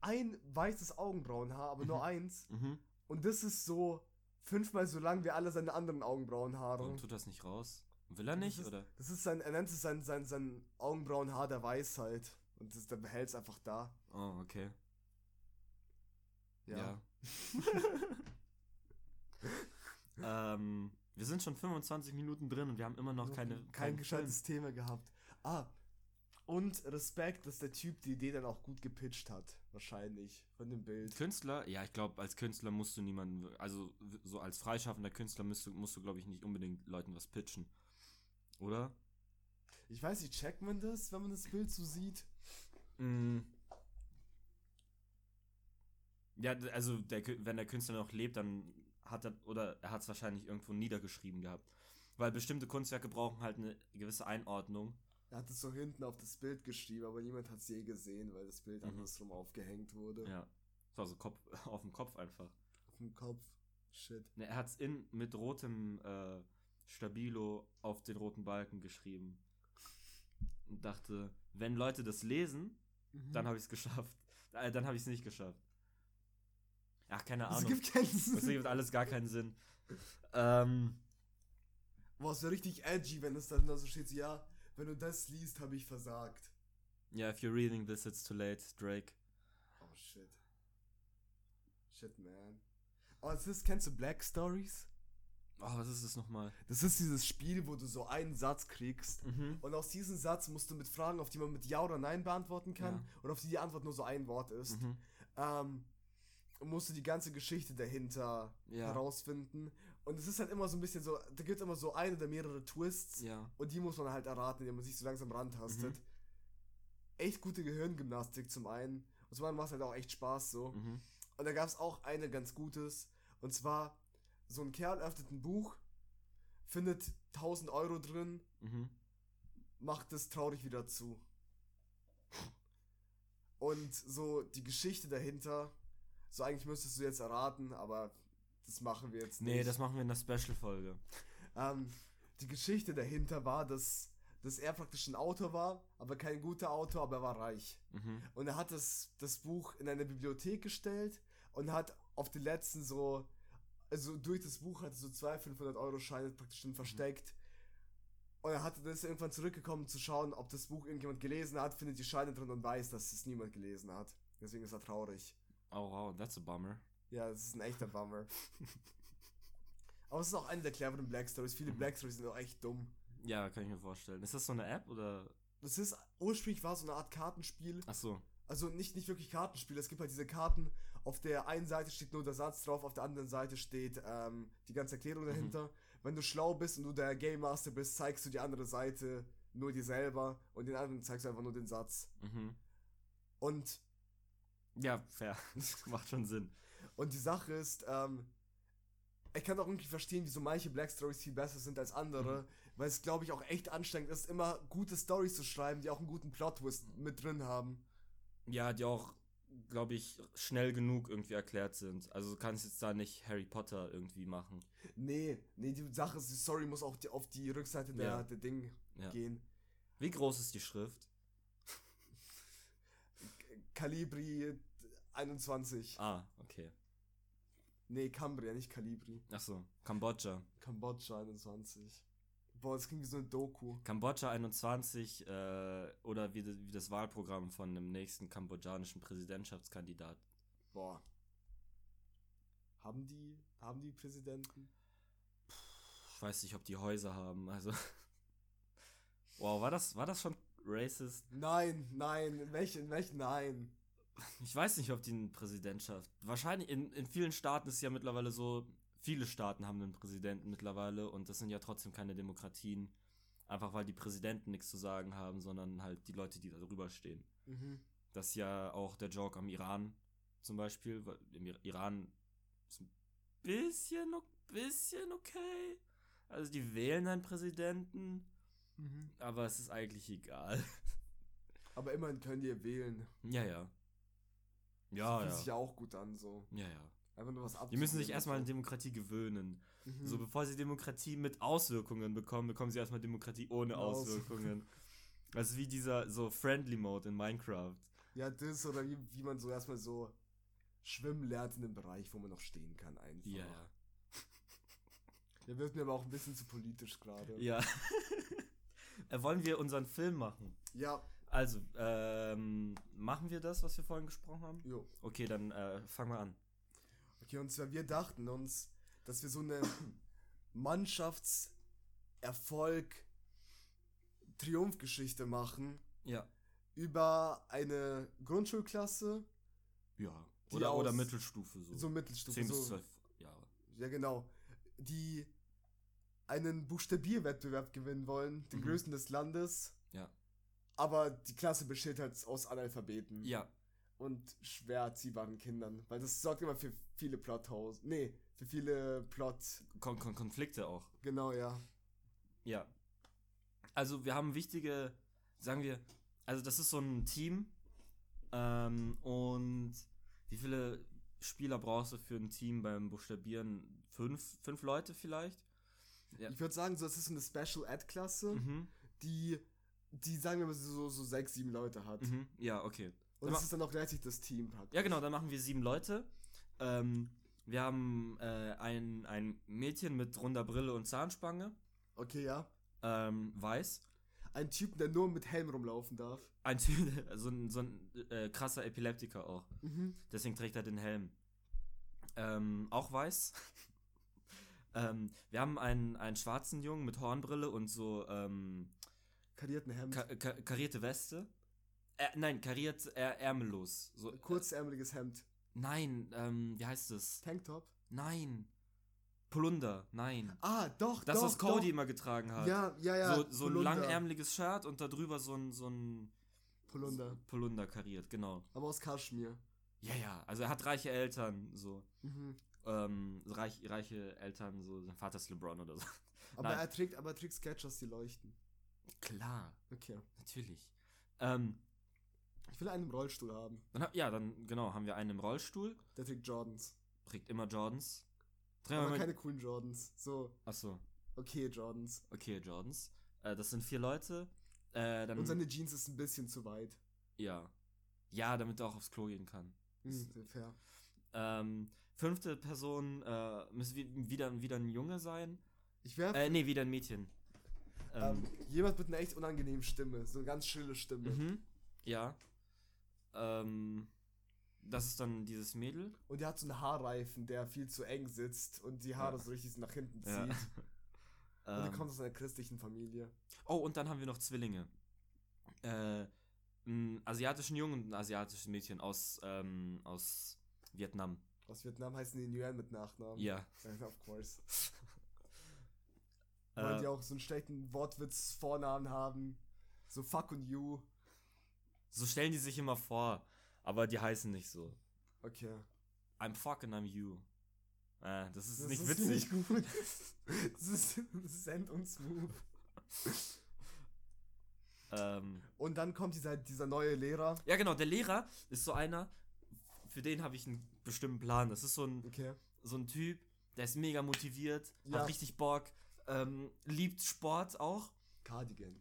ein weißes Augenbrauenhaar, aber nur Mhm. eins. Mhm. Und das ist so fünfmal so lang wie alle seine anderen Augenbrauenhaare. Warum tut das nicht raus? Will er nicht, das ist, oder? Das ist sein, er nennt es sein, sein, sein Augenbrauenhaar der Weisheit. Und das, der behält es einfach da. Oh, okay. Ja. Ja. [laughs] ähm, wir sind schon 25 Minuten drin und wir haben immer noch Noch keine. kein keinen gescheites Thema gehabt. Ah. Und Respekt, dass der Typ die Idee dann auch gut gepitcht hat. Wahrscheinlich. Von dem Bild. Künstler? Ja, ich glaube, als Künstler musst du niemanden, also so als freischaffender Künstler musst du, musst du glaube ich, nicht unbedingt Leuten was pitchen. Oder? Ich weiß nicht, checkt man das, wenn man das Bild so sieht? Mm. Ja, also der, wenn der Künstler noch lebt, dann hat er, oder er hat es wahrscheinlich irgendwo niedergeschrieben gehabt. Weil bestimmte Kunstwerke brauchen halt eine gewisse Einordnung. Er hat es so hinten auf das Bild geschrieben, aber niemand hat es je gesehen, weil das Bild Mhm. andersrum aufgehängt wurde. Ja. Das war so Kopf, [laughs] auf dem Kopf einfach. Auf dem Kopf. Shit. Ne, er hat es in mit rotem äh, Stabilo auf den roten Balken geschrieben. Und dachte, wenn Leute das lesen, Mhm. dann habe ich es [laughs] geschafft. Äh, dann habe ich es nicht geschafft. Ach, keine Ahnung. gibt keinen Das Sinn. ergibt alles gar keinen Sinn. Ähm, Boah, es wäre richtig edgy, wenn es dann da so steht, so, ja, wenn du das liest, habe ich versagt. ja, if you're reading this, it's too late, Drake. Oh shit. Shit, man. Oh, das ist, kennst du Black Stories? Oh, was ist das nochmal? Das ist dieses Spiel, wo du so einen Satz kriegst. Mhm. Und aus diesem Satz musst du mit Fragen, auf die man mit Ja oder Nein beantworten kann, Ja. und auf die die Antwort nur so ein Wort ist, Mhm. ähm, musst du die ganze Geschichte dahinter Ja. herausfinden. Und es ist halt immer so ein bisschen so, da gibt es immer so ein oder mehrere Twists. Ja. Und die muss man halt erraten, indem man sich so langsam rantastet. Mhm. Echt gute Gehirngymnastik zum einen. Und zum anderen macht es halt auch echt Spaß so. Mhm. Und da gab es auch eine ganz gutes. Und zwar, so ein Kerl öffnet ein Buch, findet 1000 Euro drin, Mhm. macht es traurig wieder zu. Und so die Geschichte dahinter, so eigentlich müsstest du jetzt erraten, aber das machen wir jetzt nicht. Nee, das machen wir in der Special-Folge. Ähm, die Geschichte dahinter war, dass, dass er praktisch ein Autor war, aber kein guter Autor, aber er war reich. Mhm. Und er hat das, das Buch in eine Bibliothek gestellt und hat auf den letzten so, also durch das Buch hat er so zwei 500-Euro-Scheine praktisch schon versteckt. Und er hat dann ist er irgendwann zurückgekommen zu schauen, ob das Buch irgendjemand gelesen hat, findet die Scheine drin und weiß, dass es niemand gelesen hat. Deswegen ist er traurig. Oh, wow, that's a bummer. Ja, das ist ein echter Bummer. [laughs] Aber es ist auch eine der cleveren Black Stories. Viele Mhm. Black Stories sind auch echt dumm. Ja, kann ich mir vorstellen. Ist das so eine App oder? Das ist, ursprünglich war es so eine Art Kartenspiel. Ach so. Also nicht, nicht wirklich Kartenspiel. Es gibt halt diese Karten, auf der einen Seite steht nur der Satz drauf, auf der anderen Seite steht ähm, die ganze Erklärung dahinter. Wenn du schlau bist und du der Game Master bist, zeigst du die andere Seite nur dir selber und den anderen zeigst du einfach nur den Satz. Mhm. Und, Ja, fair. [laughs] Macht schon Sinn. und die Sache ist, ähm, ich kann auch irgendwie verstehen, wieso manche Black Stories viel besser sind als andere, weil es, glaube ich, auch echt anstrengend ist, immer gute Stories zu schreiben, die auch einen guten Plot-Twist mit drin haben. Ja, die auch, glaube ich, schnell genug irgendwie erklärt sind. Also du kannst jetzt da nicht Harry Potter irgendwie machen. Nee, nee, die Sache ist, die Story muss auch die, auf die Rückseite der, Ja. der Ding Ja. gehen. Wie groß ist die Schrift? Calibri 21. Ah, okay. Nee, Cambria, nicht Calibri. Ach so, Kambodscha. Kambodscha 21. Boah, das klingt wie so eine Doku. Kambodscha 21 äh, oder wie, wie das Wahlprogramm von einem nächsten kambodschanischen Präsidentschaftskandidat. Boah. Haben die, haben die Präsidenten? Ich weiß nicht, ob die Häuser haben. Also. [laughs] Wow, war das, war das schon racist? Nein, nein, in welchen, in welchen, nein. Ich weiß nicht, ob die eine Präsidentschaft. Wahrscheinlich in, in vielen Staaten ist es ja mittlerweile so, viele Staaten haben einen Präsidenten mittlerweile und das sind ja trotzdem keine Demokratien. Einfach weil die Präsidenten nichts zu sagen haben, sondern halt die Leute, die da drüber stehen. Mhm. Das ist ja auch der Joke am Iran zum Beispiel. weil Im Ir- Iran ist ein bisschen, bisschen okay. Also die wählen einen Präsidenten, Mhm. aber es ist eigentlich egal. [laughs] Aber immerhin können die wählen. ja, ja. Ja, Fühlt sich ja. ja auch gut an, so. Ja, ja. Einfach nur was ab. Die müssen sich erstmal an Demokratie gewöhnen. Mhm. So, bevor sie Demokratie mit Auswirkungen bekommen, bekommen sie erstmal Demokratie ohne Ohne Auswirkungen. Das [laughs] ist wie dieser so Friendly Mode in Minecraft. Ja, das oder wie, wie man so erstmal so schwimmen lernt in dem Bereich, wo man noch stehen kann, einfach. Ja, ja. [laughs] Ja, wird mir aber auch ein bisschen zu politisch gerade. Ja. Äh, wollen wir unseren Film machen? Ja, Also, ähm, machen wir das, was wir vorhin gesprochen haben? jo. Okay, dann äh, fangen wir an. Okay, und zwar wir dachten uns, dass wir so eine [coughs] Mannschaftserfolg Triumphgeschichte machen Ja. über eine Grundschulklasse, Ja. Oder, oder Mittelstufe so. so Mittelstufe, 10 bis so, 12 Jahre. ja genau, die einen Buchstabierwettbewerb gewinnen wollen, den Mhm. größten des Landes. Ja. Aber die Klasse besteht halt aus Analphabeten Ja. und schwer erziehbaren Kindern, weil das sorgt immer für viele Plothouse. Nee, für viele Plot. Kon Kon Konflikte auch. Genau, ja. Ja. Also wir haben wichtige, sagen wir, also das ist so ein Team. Ähm, und wie viele Spieler brauchst du für ein Team beim Buchstabieren? Fünf, fünf Leute vielleicht? Ja. Ich würde sagen, so, es ist so eine Special Ed Klasse, Mhm. die, die sagen wir mal so, so sechs, sieben Leute hat. Mhm. Ja, okay. Und Dann das ist dann auch gleichzeitig das Team praktisch. Ja, genau, dann machen wir sieben Leute. Ähm, wir haben äh, ein, ein Mädchen mit runder Brille und Zahnspange. Okay, ja. Ähm, weiß. Ein Typ, der nur mit Helm rumlaufen darf. Ein Typ, [laughs] so ein, so ein äh, krasser Epileptiker auch. Mhm. Deswegen trägt er den Helm. Ähm, auch weiß. Ähm, wir haben einen, einen schwarzen Jungen mit Hornbrille und so ähm, Karierten Hemd. ka ka karierte Weste. Äh, nein, kariert äh, ärmellos. So, Kurzärmeliges Hemd. nein, ähm, wie heißt es? Tanktop. Nein. Polunder, nein. Ah, doch, Das, doch, was Cody doch. immer getragen hat. Ja, ja, ja. so so ein langärmeliges Shirt und darüber so ein, so ein Polunder. Polunder kariert, genau. Aber aus Kaschmir. Ja, ja, also er hat reiche Eltern, so. Mhm. Ähm, reich, reiche Eltern, so sein Vater ist LeBron oder so. [laughs] Aber Nein. er trägt, aber er trägt Sketchers, die leuchten. Klar, Okay. natürlich. Ähm, Ich will einen im Rollstuhl haben. dann, ja, dann, genau, haben wir einen im Rollstuhl, Der trägt Jordans. trägt immer Jordans. Trägt Aber keine coolen Jordans. So, Achso, okay, Jordans. okay, Jordans. Äh, das sind vier Leute. Äh, dann, Und seine Jeans ist ein bisschen zu weit. ja. Ja, damit er auch aufs Klo gehen kann. Mhm, fair. Ähm, fünfte Person äh, muss wi- wieder, wieder ein Junge sein. Ich werfe Äh, nee, wieder ein Mädchen. ähm, jemand mit einer echt unangenehmen Stimme. So eine ganz schrille Stimme. Mhm. Ja. Ähm, das ist dann dieses Mädel. Und der hat so einen Haarreifen, der viel zu eng sitzt und die Haare Ja. so richtig nach hinten zieht. Ja. [laughs] Und die Ähm, kommt aus einer christlichen Familie. oh, und dann haben wir noch Zwillinge. Äh, einen asiatischen Jungen und ein asiatisches Mädchen aus, ähm, aus Vietnam. Aus Vietnam heißen die Nguyen mit Nachnamen. Ja. Ja, [laughs] of course. [laughs] Weil die Äh, auch so einen schlechten Wortwitz-Vornamen haben. So fuck und you. so stellen die sich immer vor, aber die heißen nicht so. Okay. I'm fucking I'm you. Äh, das ist Das nicht ist witzig. nicht [laughs] gut. Das ist send und smooth. Ähm, Und dann kommt dieser, dieser neue Lehrer. ja, genau, der Lehrer ist so einer, für den habe ich einen bestimmten Plan. Das ist so ein, Okay. so ein Typ, der ist mega motiviert, Ja. hat richtig Bock, ähm, liebt Sport auch. Cardigan.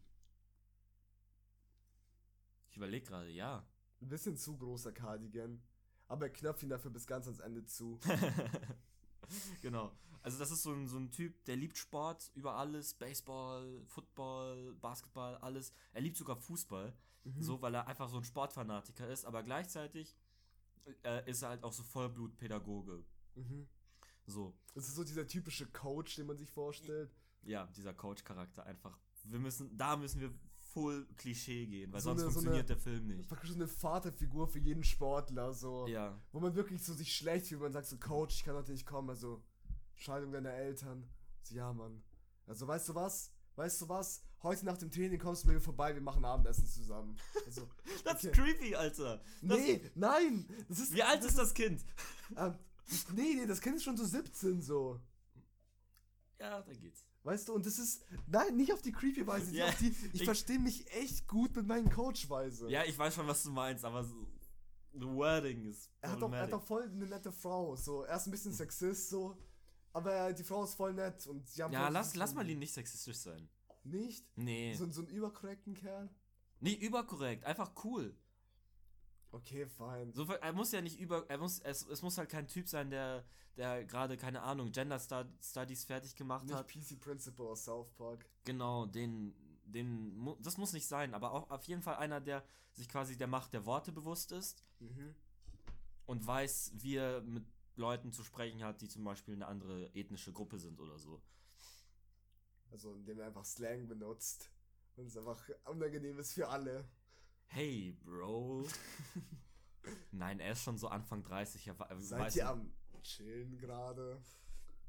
Ich überlege gerade, ja. Ein bisschen zu großer Cardigan. Aber er knöpft ihn dafür bis ganz ans Ende zu. [laughs] genau. Also das ist so ein, so ein Typ, der liebt Sport über alles, Baseball, Football, Basketball, alles. Er liebt sogar Fußball, Mhm. so weil er einfach so ein Sportfanatiker ist, aber gleichzeitig äh, ist er halt auch so Vollblutpädagoge. Mhm. So, Das ist so dieser typische Coach, den man sich vorstellt. ja, dieser Coach-Charakter einfach. Wir müssen, da müssen wir full Klischee gehen, weil So sonst eine- so funktioniert eine- der Film nicht. Praktisch so eine Vaterfigur für jeden Sportler, so. Ja, Wo man wirklich so sich schlecht fühlt, man sagt so, Coach, ich kann heute nicht kommen, also Scheidung deiner Eltern. So, ja, Mann. Also, weißt du was? Weißt du was? Heute nach dem Training kommst du bei mir vorbei, wir machen Abendessen zusammen. Also, [laughs] das Okay. ist creepy, Alter. Das nee, nein! Das ist, Wie alt ist das Kind? Ähm, nee, nee, das Kind ist schon so 17 so. Ja, da geht's. Weißt du, und das ist. Nein, nicht auf die creepy Weise. Auf die, ich ich- verstehe mich echt gut mit meinen Coach-Weise. Ja, ich weiß schon, was du meinst, aber so, the wording ist er, hat doch, er hat doch voll eine nette Frau. So, er ist ein bisschen Sexist, so. Aber die Frau ist voll nett und sie haben Ja, lass, lass mal ihn nicht sexistisch sein. Nicht? Nee. So, so einen überkorrekten Kerl? Nee, überkorrekt. Einfach cool. Okay, fein. So, er muss ja nicht über, er muss, es, es muss halt kein Typ sein, der, der gerade, keine Ahnung, Gender Studies fertig gemacht Nicht hat. PC Principal aus South Park. Genau, den, den, das muss nicht sein, aber auch auf jeden Fall einer, der sich quasi der Macht der Worte bewusst ist Mhm. und weiß, wie er mit Leuten zu sprechen hat, die zum Beispiel eine andere ethnische Gruppe sind oder so. Also, indem er einfach Slang benutzt. Und es einfach unangenehm ist für alle. Hey, Bro. [laughs] Nein, er ist schon so Anfang 30. Er, er Seid weiß ihr am Chillen gerade?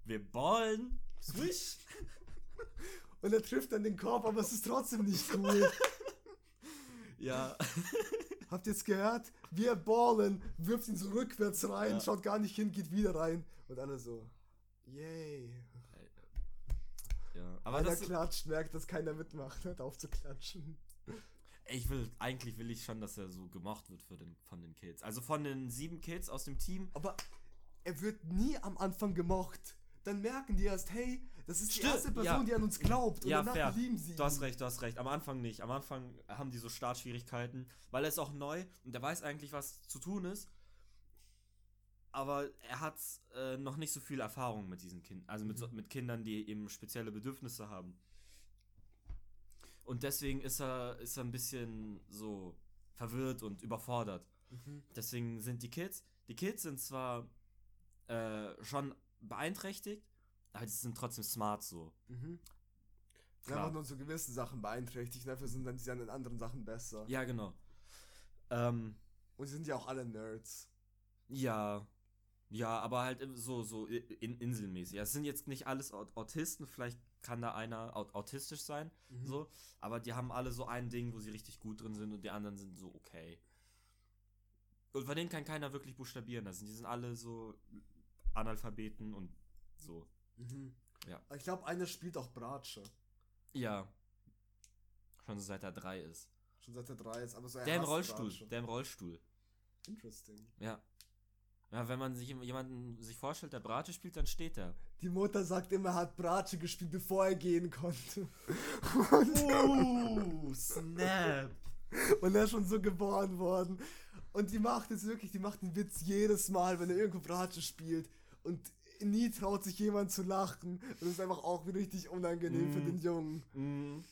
Wir ballen. Swish. [laughs] Und er trifft dann den Korb, aber es ist trotzdem nicht cool. [laughs] ja. Habt ihr es gehört? Wir ballen, wirft ihn so rückwärts rein, Ja. schaut gar nicht hin, geht wieder rein. Und alle so, yay. Ja. Aber Einer das, klatscht, merkt, dass keiner mitmacht, hört auf zu klatschen. ich will, eigentlich will ich schon, dass er so gemocht wird für den, von den Kids. Also von den sieben Kids aus dem Team. Aber er wird nie am Anfang gemocht. Dann merken die erst, hey, das ist die Stimmt, erste Person, ja. die an uns glaubt. Und Ja, danach fair. lieben sie Du hast ihn. recht, du hast recht. Am Anfang nicht. Am Anfang haben die so Startschwierigkeiten, weil er ist auch neu und er weiß eigentlich, was zu tun ist. Aber er hat äh, noch nicht so viel Erfahrung mit diesen Kindern, also mit, so, mit Kindern, die eben spezielle Bedürfnisse haben. Und deswegen ist er, ist er ein bisschen so verwirrt und überfordert. Mhm. Deswegen sind die Kids, die Kids sind zwar äh, schon beeinträchtigt, aber die sind trotzdem smart so. Mhm. Klar. Einfach nur so gewisse Sachen beeinträchtigt, dafür sind dann sie dann in anderen Sachen besser. Ja, genau. Ähm, Und sie sind ja auch alle Nerds. Ja. Ja, aber halt so, so in, inselmäßig. Es sind jetzt nicht alles Aut- Autisten, vielleicht kann da einer aut autistisch sein, Mhm. so, aber die haben alle so ein Ding, wo sie richtig gut drin sind und die anderen sind so okay. Und von denen kann keiner wirklich buchstabieren. Also die sind alle so Analphabeten und so. Mhm. Ja. Ich glaube, einer spielt auch Bratsche. Ja. Schon so seit er drei ist. Schon seit er drei ist, aber so er Der im Rollstuhl. Bratsche. Der im Rollstuhl. Interesting. Ja. Ja, wenn man sich jemanden sich vorstellt, der Brate spielt, dann steht er. Die Mutter sagt immer, er hat Bratsche gespielt, bevor er gehen konnte. Und, Oh, snap. und er ist schon so geboren worden. Und die macht jetzt wirklich, die macht einen Witz jedes Mal, wenn er irgendwo Bratsche spielt. Und nie traut sich jemand zu lachen. Und das ist einfach auch richtig unangenehm für Mm. den Jungen. Mhm.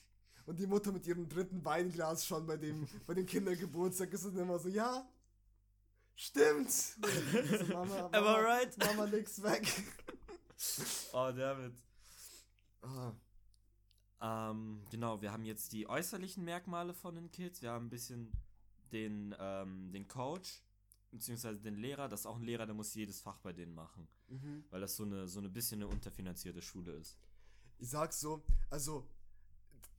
Und die Mutter mit ihrem dritten Weinglas schon bei dem, bei dem Kindergeburtstag ist dann immer so, ja, stimmt. So, Mama, [laughs] Am I Mama, right? Mama nix weg. [laughs] Oh, David. Ah, Ähm, genau, wir haben jetzt die äußerlichen Merkmale von den Kids. Wir haben ein bisschen den, ähm, den Coach, beziehungsweise den Lehrer. Das ist auch ein Lehrer, der muss jedes Fach bei denen machen. mhm. Weil das so eine, so eine bisschen eine unterfinanzierte Schule ist. Ich sag's so, also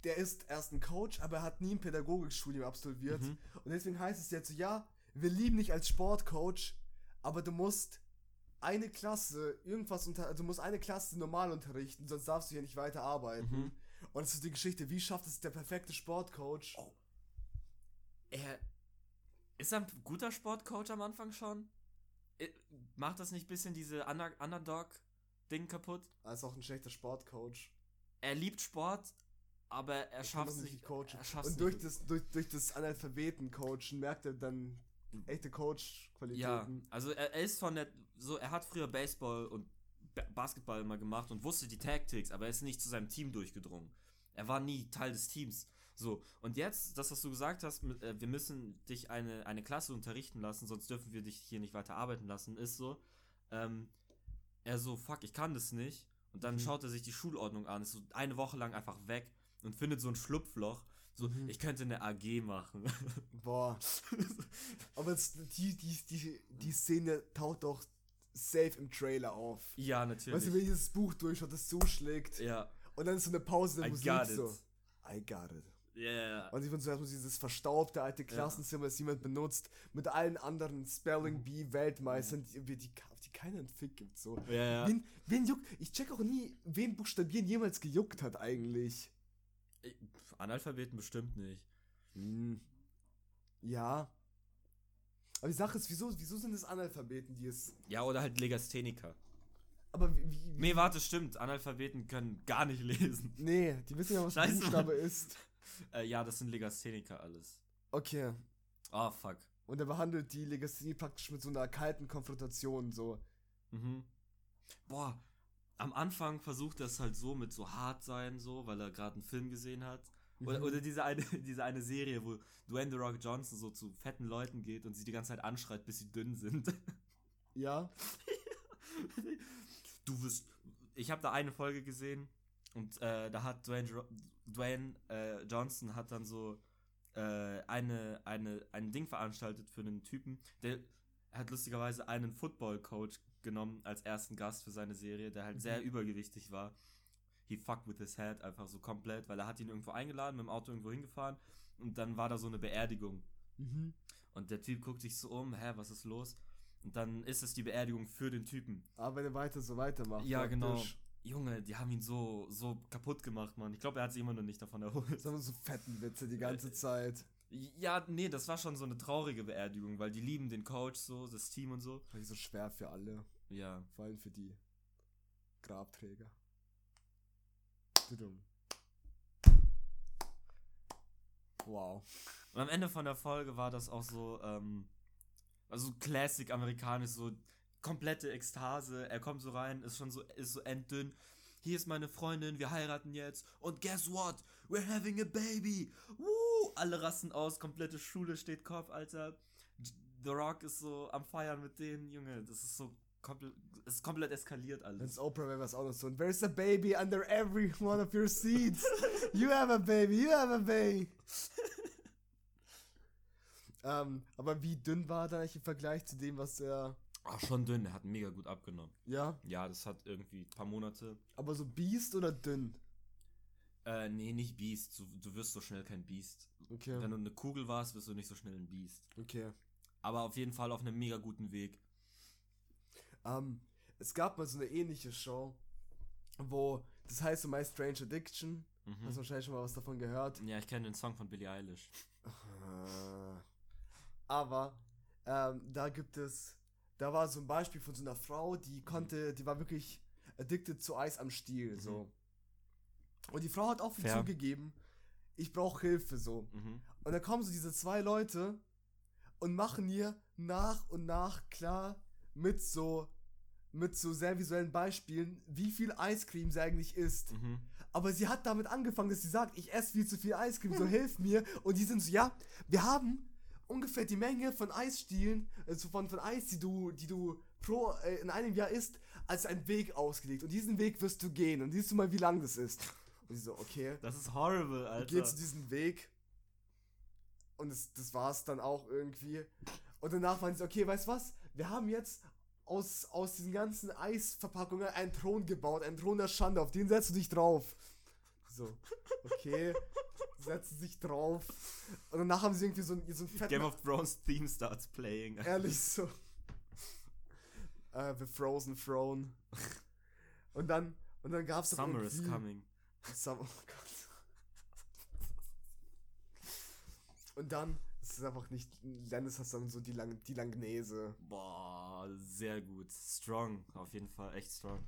der ist erst ein Coach, aber er hat nie ein Pädagogikstudium absolviert. Mhm. Und deswegen heißt es jetzt so, ja, wir lieben dich als Sportcoach, aber du musst eine Klasse irgendwas unter, also du musst eine Klasse normal unterrichten, sonst darfst du hier nicht weiter arbeiten. Mhm. Und das ist die Geschichte, wie schafft es der perfekte Sportcoach? Oh. Er ist er ein guter Sportcoach am Anfang schon? Äh, Macht das nicht ein bisschen diese Under Underdog-Ding kaputt? Er ist auch ein schlechter Sportcoach. Er liebt Sport, aber er schafft es nicht nicht. coachen. Er schafft's Und durch nicht. das, durch, durch das Analphabeten-Coachen merkt er dann echte Ja, Coach-Qualitäten. also er, er ist von der, so, er hat früher Baseball und Ba- Basketball immer gemacht und wusste die Tactics, aber er ist nicht zu seinem Team durchgedrungen. Er war nie Teil des Teams. So, und jetzt, das, was du gesagt hast, mit, äh, wir müssen dich eine, eine Klasse unterrichten lassen, sonst dürfen wir dich hier nicht weiter arbeiten lassen, ist so, ähm, er so, fuck, ich kann das nicht. Und dann Mhm. schaut er sich die Schulordnung an, ist so eine Woche lang einfach weg und findet so ein Schlupfloch. So, Mhm. ich könnte eine AG machen. [laughs] Boah. Aber es, die, die, die, die Szene taucht doch safe im Trailer auf. ja, Weißt du, natürlich. wenn dieses Buch durchschaut, das zuschlägt Ja, und dann ist so eine Pause der I Musik got so. it. I got it. Yeah. Und ich finde erstmal dieses verstaubte alte Klassenzimmer, das jemand benutzt, mit allen anderen Spelling Bee Weltmeistern, die, die, die, die keiner einen Fick gibt. So. Ja, ja. Wen, wen juckt, ich check auch nie, wen Buchstabieren jemals gejuckt hat eigentlich. Analphabeten bestimmt nicht. Hm. Ja. Aber die Sache ist, wieso, wieso sind es Analphabeten, die es. Ja, oder halt Legastheniker. Aber wie. wie Nee, warte, stimmt. Analphabeten können gar nicht lesen. nee, die wissen ja, was Scheiße, Buchstabe Mann. ist. [laughs] Äh, ja, das sind Legastheniker alles. Okay. Ah, fuck. Und er behandelt die Legacy praktisch mit so einer kalten Konfrontation, so. Mhm. Boah, am Anfang versucht er es halt so mit so hart sein, so, weil er gerade einen Film gesehen hat. Oder, Mhm. oder diese, eine, [laughs] diese eine Serie, wo Dwayne The Rock Johnson so zu fetten Leuten geht und sie die ganze Zeit anschreit, bis sie dünn sind. [laughs] Ja. [laughs] du wirst. Ich habe da eine Folge gesehen und äh, da hat Dwayne, Dwayne äh, Johnson hat dann so äh, eine, eine, ein Ding veranstaltet für einen Typen, der hat lustigerweise einen Football-Coach genommen als ersten Gast für seine Serie, der halt Mhm. sehr übergewichtig war. He fucked with his head einfach so komplett, weil er hat ihn irgendwo eingeladen, mit dem Auto irgendwo hingefahren und dann war da so eine Beerdigung. Mhm. Und der Typ guckt sich so um, hä, was ist los? Und dann ist es die Beerdigung für den Typen. Aber wenn er weiter so weitermacht. Ja, genau. Junge, die haben ihn so, so kaputt gemacht, Mann. Ich glaube, er hat sich immer noch nicht davon erholt. Das so fetten Witze die ganze Zeit. Ja, nee, das war schon so eine traurige Beerdigung, weil die lieben den Coach so, das Team und so. Vielleicht so schwer für alle. Ja. Vor allem für die Grabträger. Tudum. Wow. Und am Ende von der Folge war das auch so, ähm, also Classic amerikanisch, so komplette Ekstase. Er kommt so rein, ist schon so, ist so enddünn. Hier ist meine Freundin, wir heiraten jetzt. Und guess what? We're having a baby. Woo! Alle rasten aus, komplette Schule steht Kopf, Alter. The Rock ist so am Feiern mit denen, Junge. Das ist so komplett, ist komplett eskaliert Wenn's alles. Oprah wäre, wär's auch noch so. And there's a baby under every one of your seats. You have a baby, you have a baby. [laughs] ähm, aber wie dünn war er eigentlich im Vergleich zu dem, was er. Ach, schon dünn, er hat mega gut abgenommen. Ja, Ja, das hat irgendwie ein paar Monate. aber so Biest oder dünn? Äh, nee, nicht Beast. Du, du wirst so schnell kein Beast. Okay. Wenn du eine Kugel warst, wirst du nicht so schnell ein Biest. Okay. Aber auf jeden Fall auf einem mega guten Weg. Ähm, es gab mal so eine ähnliche Show, wo. Das heißt so My Strange Addiction. Mhm. Hast du wahrscheinlich schon mal was davon gehört. Ja, ich kenne den Song von Billie Eilish. Äh, Aber ähm, da gibt es, da war so ein Beispiel von so einer Frau, die konnte, die war wirklich addicted zu Eis am Stiel, Mhm. so. Und die Frau hat offen Fair. zugegeben, ich brauche Hilfe, so. Mhm. Und dann kommen so diese zwei Leute und machen ihr nach und nach klar mit so, mit so sehr visuellen Beispielen, wie viel Eiscreme sie eigentlich isst. Mhm. Aber sie hat damit angefangen, dass sie sagt, ich esse viel zu viel Eiscreme, so hilf mir. Und die sind so, ja, wir haben ungefähr die Menge von Eisstielen, also von, von Eis, die du, die du pro, äh, in einem Jahr isst, als einen Weg ausgelegt. Und diesen Weg wirst du gehen. Und siehst du mal, wie lang das ist. Und sie so, okay. Das ist horrible, Alter. geht zu diesem Weg. Und das, das war es dann auch irgendwie. Und danach waren sie so, okay, weißt du was? Wir haben jetzt aus, aus diesen ganzen Eisverpackungen einen Thron gebaut, einen Thron der Schande, auf den setzt du dich drauf. So, okay, [laughs] setzen sich drauf. Und danach haben sie irgendwie so, einen- so einen fetten, Game of Thrones Theme starts playing. [laughs] ehrlich so. Äh, The Frozen Throne. Und dann, und dann gab's Summer is coming. Summer, oh Gott. Und dann, es ist einfach nicht, Dennis hat dann so die, Lang, die Langnese. Boah, sehr gut. Strong, auf jeden Fall, echt strong.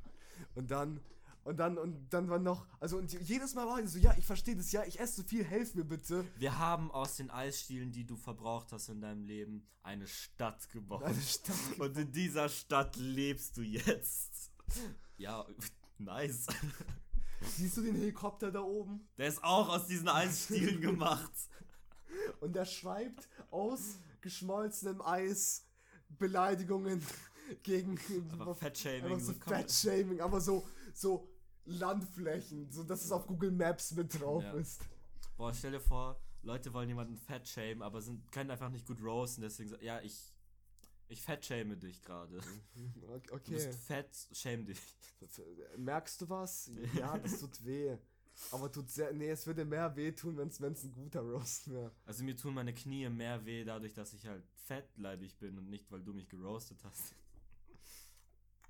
Und dann, und dann, und dann war noch, also und jedes Mal war ich so, ja, ich verstehe das, ja, ich esse so viel, helf mir bitte. Wir haben aus den Eisstielen, die du verbraucht hast in deinem Leben, eine Stadt gebaut. Eine Stadt [laughs] Und in dieser Stadt lebst du jetzt. Ja, nice. Siehst du den Helikopter da oben? Der ist auch aus diesen Eisstielen gemacht. [laughs] Und der schreibt aus geschmolzenem Eis Beleidigungen [laughs] gegen Aber Fettshaming. so Fat-Shaming, aber so, so Landflächen, so dass es auf Google Maps mit drauf Ja. ist. Boah, stell dir vor, Leute wollen jemanden fett shamen, aber sind, können einfach nicht gut roasten, deswegen so, ja, ich, ich fett shame dich gerade. Du Okay. bist fett, shame dich. Merkst du was? Ja, das tut weh. Aber tut sehr. Nee, es würde mehr wehtun, wenn es ein guter Roast wäre. Also mir tun meine Knie mehr weh, dadurch, dass ich halt fettleibig bin und nicht, weil du mich geroastet hast.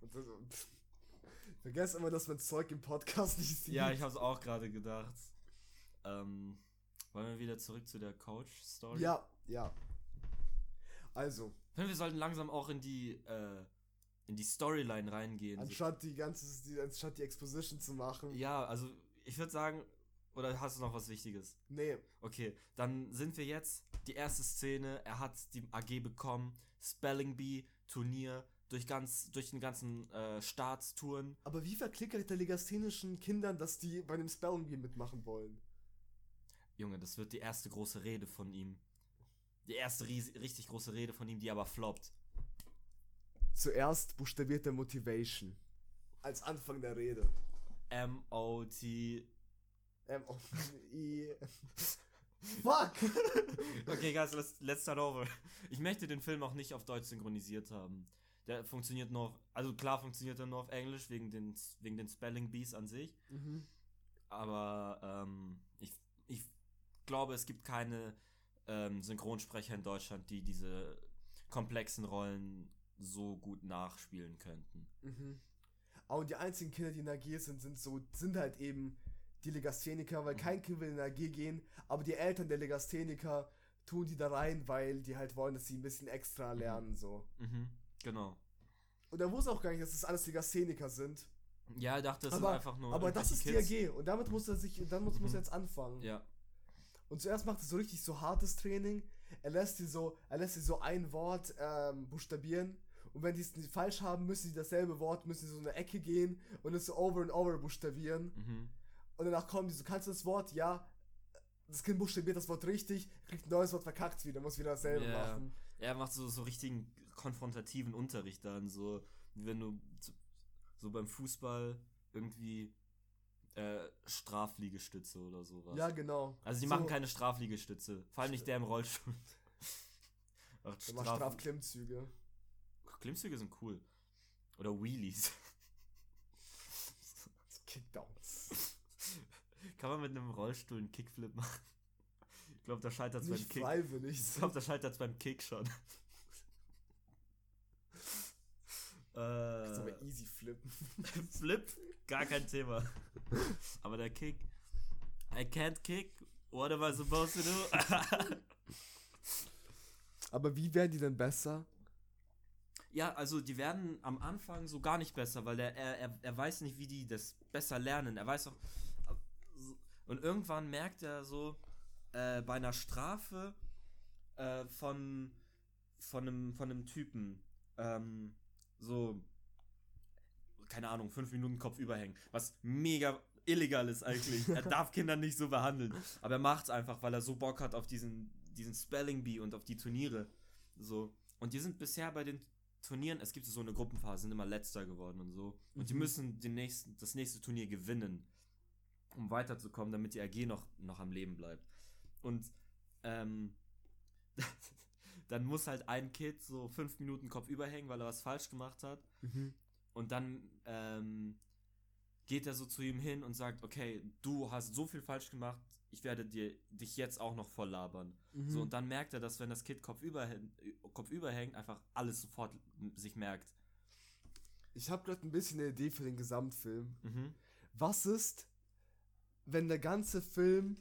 Das- Vergesst immer, dass man Zeug im Podcast nicht sieht. Ja, ich hab's auch gerade gedacht. Ähm, wollen wir wieder zurück zu der Coach-Story? Ja, ja. Also, wir sollten langsam auch in die, äh, in die Storyline reingehen. Anstatt die ganze, die, anstatt die Exposition zu machen. Ja, also ich würde sagen, Oder hast du noch was Wichtiges? Nee. Okay, dann sind wir jetzt. Die erste Szene, er hat die AG bekommen. Spelling Bee, Turnier, durch, ganz, durch den ganzen äh, Staatstouren. Aber wie verklickert der legasthenischen Kindern, dass die bei dem Spelling Bee mitmachen wollen? Junge, das wird die erste große Rede von ihm. Die erste richtig große Rede von ihm, die aber floppt. Zuerst buchstabiert er Motivation. Als Anfang der Rede. M-O-T. M-O-I. Fuck! okay, guys, let's, let's start over. Ich möchte den Film auch nicht auf Deutsch synchronisiert haben. Der funktioniert nur auf, also klar funktioniert er nur auf Englisch wegen den, wegen den Spelling Bees an sich. Mhm. Aber ähm, ich, ich glaube, es gibt keine ähm, Synchronsprecher in Deutschland, die diese komplexen Rollen so gut nachspielen könnten. Mhm. Und die einzigen Kinder, die in der AG sind, sind so, sind halt eben die Legastheniker, weil mhm. kein Kind will in der AG gehen, aber die Eltern der Legastheniker tun die da rein, weil die halt wollen, dass sie ein bisschen extra mhm. lernen, mhm. so. Mhm. Genau. Und er wusste auch gar nicht, dass das alles Legastheniker sind. Ja, er dachte, es aber, sind einfach nur. Aber das ist Kids. die AG und damit muss er sich, damit muss, mhm. muss er jetzt anfangen. Ja. Und zuerst macht er so richtig so hartes Training. Er lässt sie so, er lässt sie so ein Wort ähm, buchstabieren. Und wenn die es falsch haben, müssen sie dasselbe Wort, müssen sie so eine Ecke gehen und es so over and over buchstabieren. Mhm. Und danach kommen die so, kannst du das Wort? Ja. Das Kind buchstabiert das Wort richtig, kriegt ein neues Wort, verkackt wieder, muss wieder dasselbe yeah. machen. Er macht so, so richtigen konfrontativen Unterricht dann, so wie wenn du so beim Fußball irgendwie äh, Strafliegestütze oder sowas. Ja, genau. Also die so. machen keine Strafliegestütze. Vor allem nicht der im Rollstuhl. [laughs] Ach, Straf Strafklimmzüge. Klimmzüge sind cool. Oder Wheelies. Kickdowns. [laughs] Kann man mit einem Rollstuhl einen Kickflip machen? Ich glaube, da scheitert es beim Kick. Freiwillig. Ich glaube, da scheitert es beim Kick schon. [laughs] äh, Kannst aber easy flippen. [laughs] Flip? Gar kein Thema. Aber der Kick. I can't kick. What am I supposed to do? aber wie werden die denn besser? Ja, also die werden am Anfang so gar nicht besser, weil der, er, er, er weiß nicht, wie die das besser lernen. Er weiß auch. Und irgendwann merkt er so, äh, bei einer Strafe äh, von, von, einem, von einem Typen, ähm, so, keine Ahnung, fünf Minuten Kopf überhängen, was mega illegal ist eigentlich. er [laughs] darf Kinder nicht so behandeln. Aber er macht es einfach, weil er so Bock hat auf diesen, diesen Spelling Bee und auf die Turniere. So. Und die sind bisher bei den Turnieren, es gibt so eine Gruppenphase, sind immer letzter geworden und so. Und mhm. die müssen den nächsten, das nächste Turnier gewinnen, um weiterzukommen, damit die AG noch, noch am Leben bleibt. Und ähm, [laughs] dann muss halt ein Kid so fünf Minuten Kopf überhängen, weil er was falsch gemacht hat. Mhm. Und dann ähm, geht er so zu ihm hin und sagt, okay, du hast so viel falsch gemacht, ich werde dir dich jetzt auch noch voll labern. Mhm. So, und dann merkt er, dass wenn das Kind Kopf, überhängt, Kopf überhängt, einfach alles sofort sich merkt. Ich habe gerade ein bisschen eine Idee für den Gesamtfilm. Mhm. Was ist, wenn der ganze Film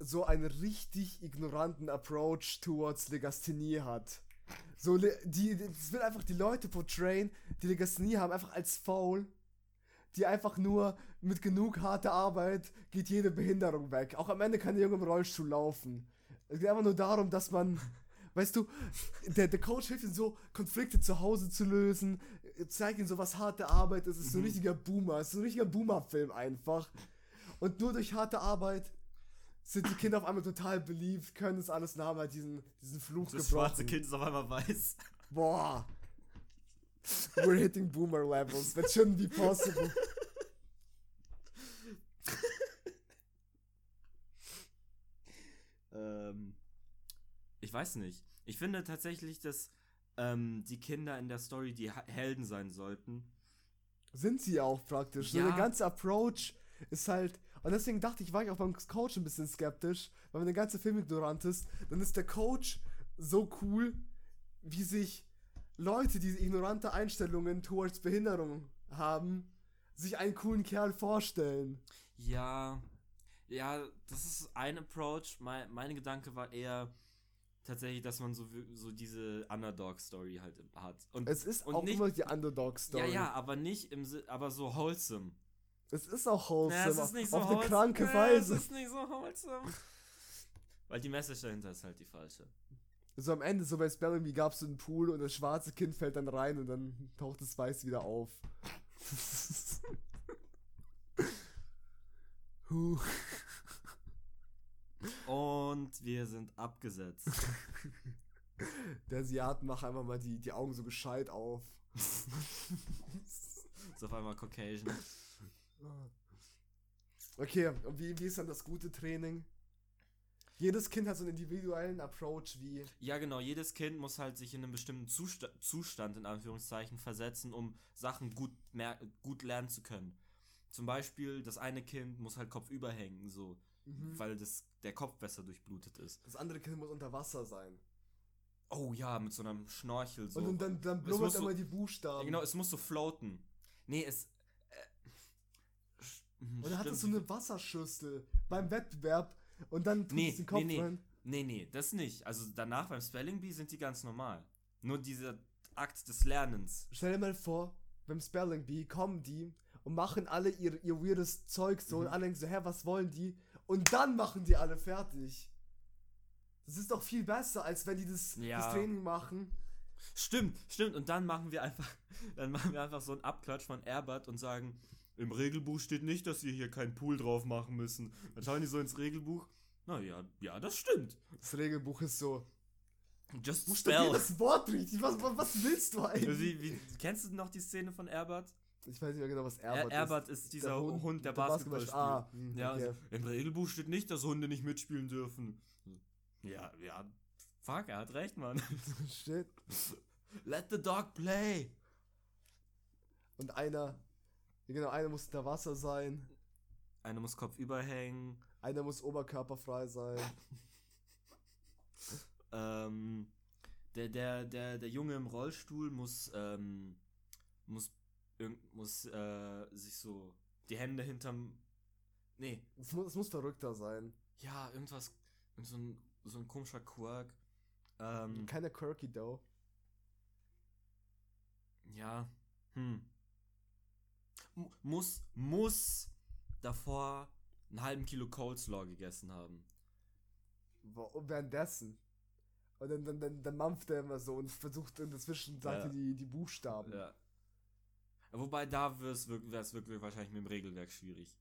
so einen richtig ignoranten Approach towards Legasthenie hat? So, die, das will einfach die Leute portrayen, die Legasthenie haben, einfach als faul die einfach nur mit genug harter Arbeit geht jede Behinderung weg. Auch am Ende kann der Junge im Rollstuhl laufen. Es geht einfach nur darum, dass man, [laughs] weißt du, der, der Coach hilft ihm so, Konflikte zu Hause zu lösen, zeigt ihm so, was harte Arbeit ist. Es ist so ein mhm. richtiger Boomer. Es ist so ein richtiger Boomer-Film einfach. Und nur durch harte Arbeit sind die Kinder auf einmal total beliebt, können es alles nach, halt diesen, diesen Fluch Das gebrochen. schwarze Kind ist auf einmal weiß. Boah. We're hitting boomer levels. That shouldn't be possible. [laughs] ähm, ich weiß nicht. Ich finde tatsächlich, dass ähm, die Kinder in der Story die Helden sein sollten. Sind sie auch praktisch. Ja. So der ganze Approach ist halt. Und deswegen dachte ich, war ich auch beim Coach ein bisschen skeptisch, weil wenn der ganze Film ignorant ist, dann ist der Coach so cool, wie sich Leute, die ignorante Einstellungen towards Behinderung haben, sich einen coolen Kerl vorstellen. Ja, ja, das ist ein Approach. Mein, mein Gedanke war eher tatsächlich, dass man so, so diese Underdog-Story halt hat. Und, es ist und auch nicht, immer die Underdog-Story. Ja, ja, aber nicht im aber so wholesome. Es ist auch wholesome. Ja, es ist nicht so auf eine kranke Ja, Weise. Es ist nicht so wholesome. Weil die Message dahinter ist halt die falsche. So am Ende, so bei Spelling Bee gab es so einen Pool und das schwarze Kind fällt dann rein und dann taucht das Weiß wieder auf. [laughs] Huh. Und wir sind abgesetzt. [laughs] Der Asiaten macht einfach mal die, die Augen so gescheit auf. [laughs] ist auf einmal Caucasian. Okay, und wie, wie ist dann das gute Training? Jedes Kind hat so einen individuellen Approach wie. Ja, genau. Jedes Kind muss halt sich in einen bestimmten Zusta Zustand, in Anführungszeichen, versetzen, um Sachen gut, mer gut lernen zu können. Zum Beispiel, das eine Kind muss halt kopfüber hängen, so, Mhm. weil das, der Kopf besser durchblutet ist. Das andere Kind muss unter Wasser sein. Oh ja, mit so einem Schnorchel, so. Und dann, dann blubbert so- immer die Ja, Buchstaben. genau, es muss so floaten. Nee, es. Äh, sch- hm, Und dann hat es so eine Wasserschüssel beim Wettbewerb und dann tut Nee, es den Kopf nee, nee. rein. Nee, nee, das nicht. Also danach beim Spelling Bee sind die ganz normal. Nur dieser Akt des Lernens. Stell dir mal vor, beim Spelling Bee kommen die und machen alle ihr, ihr weirdes Zeug so und Mhm. alle denken so, hä, was wollen die? Und dann machen die alle fertig. Das ist doch viel besser, als wenn die das, Ja. das Training machen. Stimmt, stimmt. Und dann machen wir einfach, [laughs] dann machen wir einfach so einen Abklatsch von Herbert und sagen, im Regelbuch steht nicht, dass wir hier keinen Pool drauf machen müssen. Dann schauen die so ins Regelbuch. Na ja, ja, das stimmt. Das Regelbuch ist so, Just spell. das Wort richtig. Was, was, willst du eigentlich? Wie, wie, kennst du noch die Szene von Herbert? Ich weiß nicht mehr genau, was Er, Herbert Herbert ist. ist, dieser Hund, der, Basketball, spielt. Ah, hm, Ja, okay. also, im Regelbuch steht nicht, dass Hunde nicht mitspielen dürfen. Ja, ja, fuck, er hat recht, Mann. [laughs] Shit. Let the dog play. Und einer, genau, einer muss unter Wasser sein, Einer muss kopfüber hängen. einer muss oberkörperfrei sein. [laughs] Ähm, der, der, der, der Junge im Rollstuhl muss, ähm, muss, irgend- muss äh, sich so die Hände hinterm. Nee, Es muss, es muss verrückter sein. ja, irgendwas, irgend so ein, so ein komischer Quirk. Ähm, Keine Quirky Dough. ja, hm. Muss, muss davor einen halben Kilo Coleslaw gegessen haben. Und währenddessen. Und dann, dann, dann, dann mampft er immer so und versucht in dazwischen, sagt Ja. die, die Buchstaben. Ja. Wobei da wäre es wirklich, wahrscheinlich mit dem Regelwerk schwierig.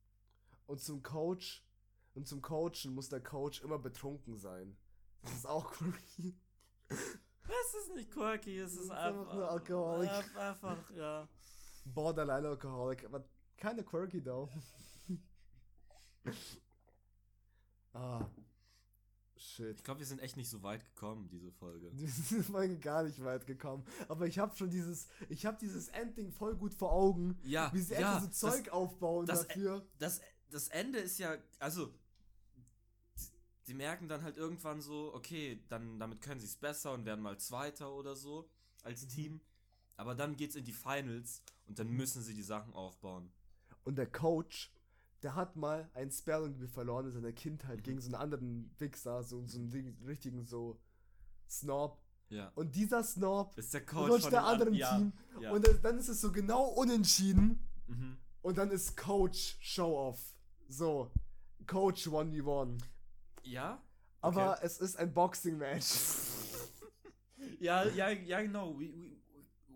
Und zum Coach, und zum Coachen muss der Coach immer betrunken sein. Das ist auch quirky. Es ist nicht quirky, es ist ist einfach, einfach nur Alkoholik. Einfach, einfach, ja. Borderline Alcoholic, aber keine Quirky Dough. [laughs] ah. Shit. Ich glaube, wir sind echt nicht so weit gekommen, diese Folge. [laughs] Wir sind Folge gar nicht weit gekommen. Aber ich habe schon dieses, ich habe dieses Ending voll gut vor Augen. Ja, Wie sie ja, so Zeug aufbauen das- dafür. Das, das Ende ist ja, also, sie merken dann halt irgendwann so, okay, dann damit können sie es besser und werden mal Zweiter oder so als Team. Aber dann geht's in die Finals und dann müssen sie die Sachen aufbauen. Und der Coach, der hat mal ein Spelling Bee verloren in seiner Kindheit Mhm. gegen so einen anderen Wichser, so, so einen richtigen so Snob. Ja. Und dieser Snob Ist der Coach von der anderen ja, Team. Ja. Und dann- dann ist es so genau unentschieden. mhm. Und dann ist Coach Show-Off. So. Coach 1v1. ja? Aber es ist ein Boxing-Match. [laughs] Ja, ja, ja, genau. We, we,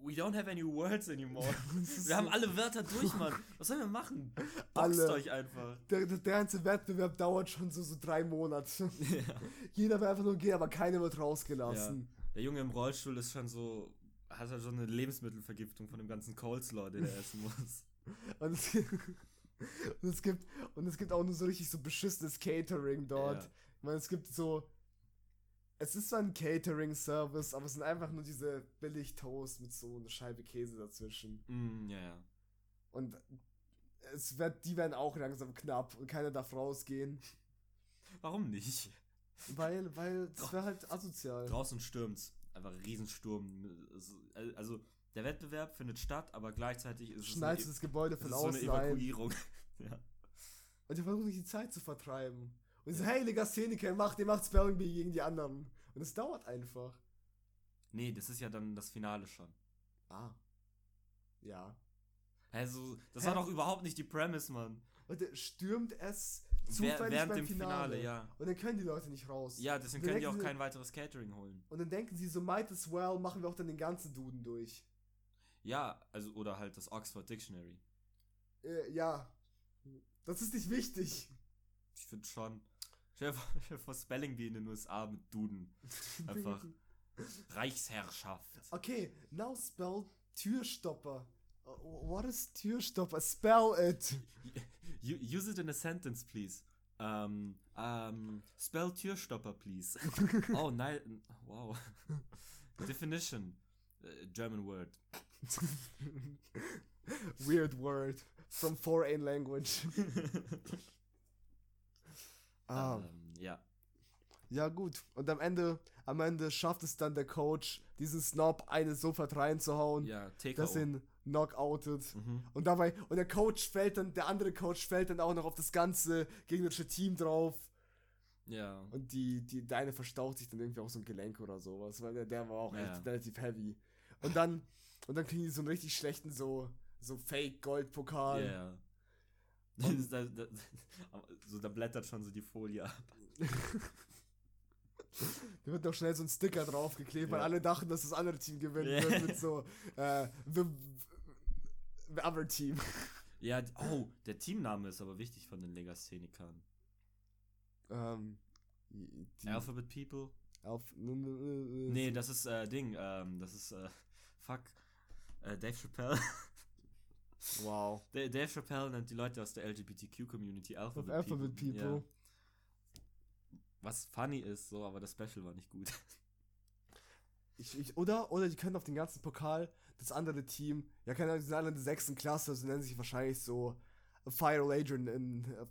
we don't have any words anymore. [laughs] Wir haben alle [laughs] Wörter durch, Mann. Was sollen wir machen? Boxt Alle. euch einfach. der, der, der ganze Wettbewerb dauert schon so, so drei Monate. [laughs] Ja. Jeder will einfach nur gehen, aber keiner wird rausgelassen. Der Junge im Rollstuhl ist schon so, hat halt schon eine Lebensmittelvergiftung von dem ganzen Coleslaw, den er essen muss. Und es, und es gibt und es gibt auch nur so richtig so beschissenes Catering dort. Ja. Ich meine, es gibt so es ist zwar ein Catering-Service, aber es sind einfach nur diese Billig-Toast mit so einer Scheibe Käse dazwischen. Mm, ja, ja. Und es wird, die werden auch langsam knapp und keiner darf rausgehen. [laughs] Warum nicht? Weil, weil, [laughs] das wäre halt asozial. Draußen stürmt's. Einfach ein Riesensturm. Es- Also, der Wettbewerb findet statt, aber gleichzeitig ist Schneidest es das Gebäude es von ist so eine außen ein. Evakuierung. [laughs] ja. Und die versuchen sich die Zeit zu vertreiben. Und so, hey, Legastheniker, macht, ihr macht Spelling Bee gegen die anderen. Und es dauert einfach. Nee, das ist ja dann das Finale schon. Ah. Ja. Also, das Hä? war doch überhaupt nicht die Premise, Mann. Und er stürmt es Wer- zufällig während beim dem Finale. Finale, ja. Und dann können die Leute nicht raus. Ja, deswegen können die auch denken, kein weiteres Catering holen. Und dann denken sie so, might as well, machen wir auch dann den ganzen Duden durch. Ja, also, oder halt das Oxford Dictionary. Äh, ja. Das ist nicht wichtig. Ich finde schon. Dir vor, [laughs] stell dir vor Spelling Bee in den USA mit Duden. [laughs] Einfach Reichsherrschaft. Okay, now spell Türstopper. Uh, What is Türstopper? Spell it. [laughs] Use it in a sentence, please. Um, um, spell Türstopper, please. oh, nein. Wow. Definition. Uh, German word. Weird word from foreign language. Ah, Ähm, ja. ja gut. Und am Ende, am Ende schafft es dann der Coach, diesen Snob eine sofort reinzuhauen, Ja, dass ihn knockoutet. Mhm. Und dabei, und der Coach fällt dann, der andere Coach fällt dann auch noch auf das ganze gegnerische Team drauf. Ja. Und die, die, der eine verstaucht sich dann irgendwie auch so ein Gelenk oder sowas, weil der, der war auch Ja. echt relativ heavy. Und dann, und dann kriegen die so einen richtig schlechten, so, so Fake-Gold-Pokal. Ja. [laughs] So, da blättert schon so die Folie ab. [laughs] Da wird noch schnell so ein Sticker draufgeklebt, weil Ja. alle dachten, dass das andere Team gewinnen Ja. wird mit so, äh, the, the other team. Ja, oh, der Teamname ist aber wichtig von den Legasthenikern. ähm, Alphabet People? Alph Nee, das ist, äh, Ding, ähm, das ist, äh, fuck, äh, Dave Chappelle. Wow. Da- Dave Chappelle nennt die Leute aus der LGBTQ-Community Alphabet, Alphabet People. Ja. Was funny ist, so, aber das Special war nicht gut. [laughs] Ich, ich, oder, oder die können auf den ganzen Pokal das andere Team, ja, keine Ahnung, die sind alle in der sechsten Klasse, also nennen sich wahrscheinlich so Fire Laser,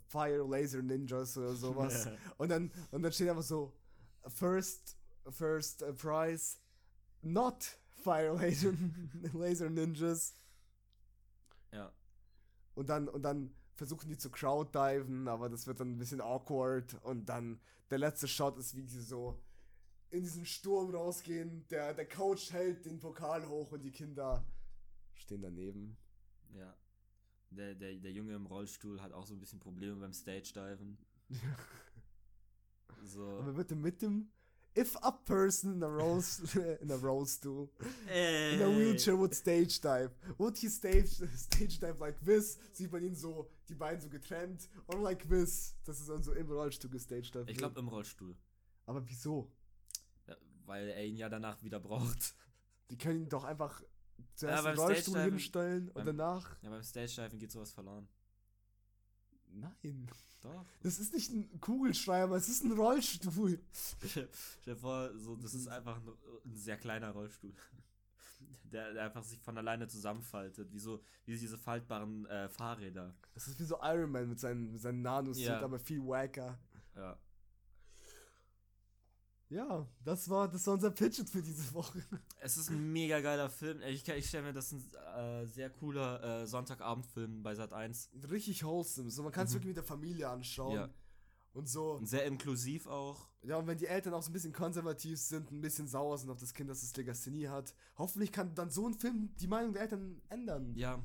Fire Laser Ninjas oder sowas. [laughs] und dann, und dann steht einfach so, First, first Prize, not Fire Laser, [laughs] Laser Ninjas. Und dann, und dann versuchen die zu crowddiven, aber das wird dann ein bisschen awkward. Und dann der letzte Shot ist, wie die so in diesen Sturm rausgehen. Der, der Coach hält den Pokal hoch und die Kinder stehen daneben. Ja. Der, der, der Junge im Rollstuhl hat auch so ein bisschen Probleme beim Stage-Diven. So. Aber bitte mit dem If a person in a rose [laughs] in a rose stool in a wheelchair would stage dive, would he stage stage dive like this? Sieht man ihn so die Beine so getrennt or like this? Das ist dann so im Rollstuhl gestage dive. Ich glaube im Rollstuhl. aber wieso? Ja, weil er ihn ja danach wieder braucht. Die können ihn doch einfach zuerst beim den Rollstuhl hinstellen und beim- danach. Ja, beim Stage-Diven geht sowas verloren. Nein. Doch. Das ist nicht ein Kugelschreiber, es ist ein Rollstuhl. [laughs] Stell dir vor, so, das ist einfach ein, ein sehr kleiner Rollstuhl. [laughs] Der, der einfach sich von alleine zusammenfaltet, wie so, wie diese faltbaren äh, Fahrräder. Das ist wie so Iron Man mit seinen, mit seinen Nanos, Ja. aber viel wacker. Ja. Ja, das war, das war unser Pitch für diese Woche. [laughs] Es ist ein mega geiler Film. Ich, ich stelle mir das ein äh, sehr cooler äh, Sonntagabendfilm bei Sat 1. Richtig wholesome. So, man kann es Mhm. wirklich mit der Familie anschauen. Ja. Und so. Und sehr inklusiv auch. Ja, und wenn die Eltern auch so ein bisschen konservativ sind, ein bisschen sauer sind auf das Kind, das das Legasthenie hat, hoffentlich kann dann so ein Film die Meinung der Eltern ändern. Ja.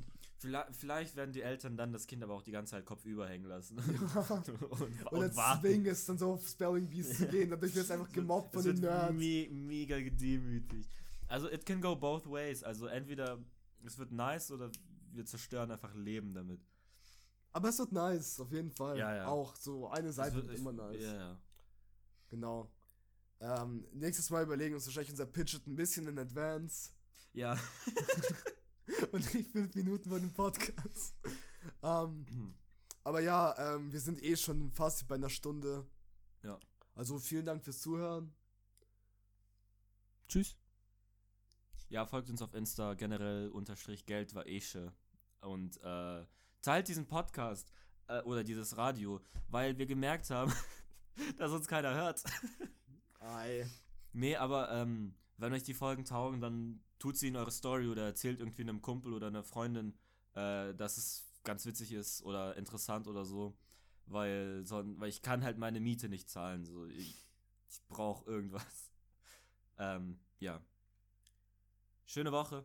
Vielleicht, werden die Eltern dann das Kind aber auch die ganze Zeit kopfüber hängen lassen. [laughs] und, Oder zwingen es dann so auf Spelling Bees zu gehen, dadurch wird es einfach gemobbt von den Nerds. Me mega gedemütigt. Also, it can go both ways. Also, entweder es wird nice oder wir zerstören einfach Leben damit. Aber es wird nice, auf jeden Fall. Ja, ja. Auch so eine Seite wird, wird immer nice. Ja, ja. Genau. Ähm, nächstes Mal überlegen wir uns wahrscheinlich unser Pitch ein bisschen in Advance. Ja. [laughs] [laughs] [laughs] Und nicht fünf Minuten vor dem Podcast. ähm, aber ja, ähm, wir sind eh schon fast bei einer Stunde. Ja. Also vielen Dank fürs Zuhören. Tschüss. Ja, folgt uns auf Insta generell unterstrich Geld war Esche. Und äh, teilt diesen Podcast äh, oder dieses Radio, weil wir gemerkt haben, [laughs] dass uns keiner hört. Ei. Nee, aber ähm, wenn euch die Folgen taugen, dann tut sie in eure Story oder erzählt irgendwie einem Kumpel oder einer Freundin, äh, dass es ganz witzig ist oder interessant oder so. Weil, weil ich kann halt meine Miete nicht zahlen. So. Ich, ich brauche irgendwas. [laughs] Ähm, ja. Schöne Woche.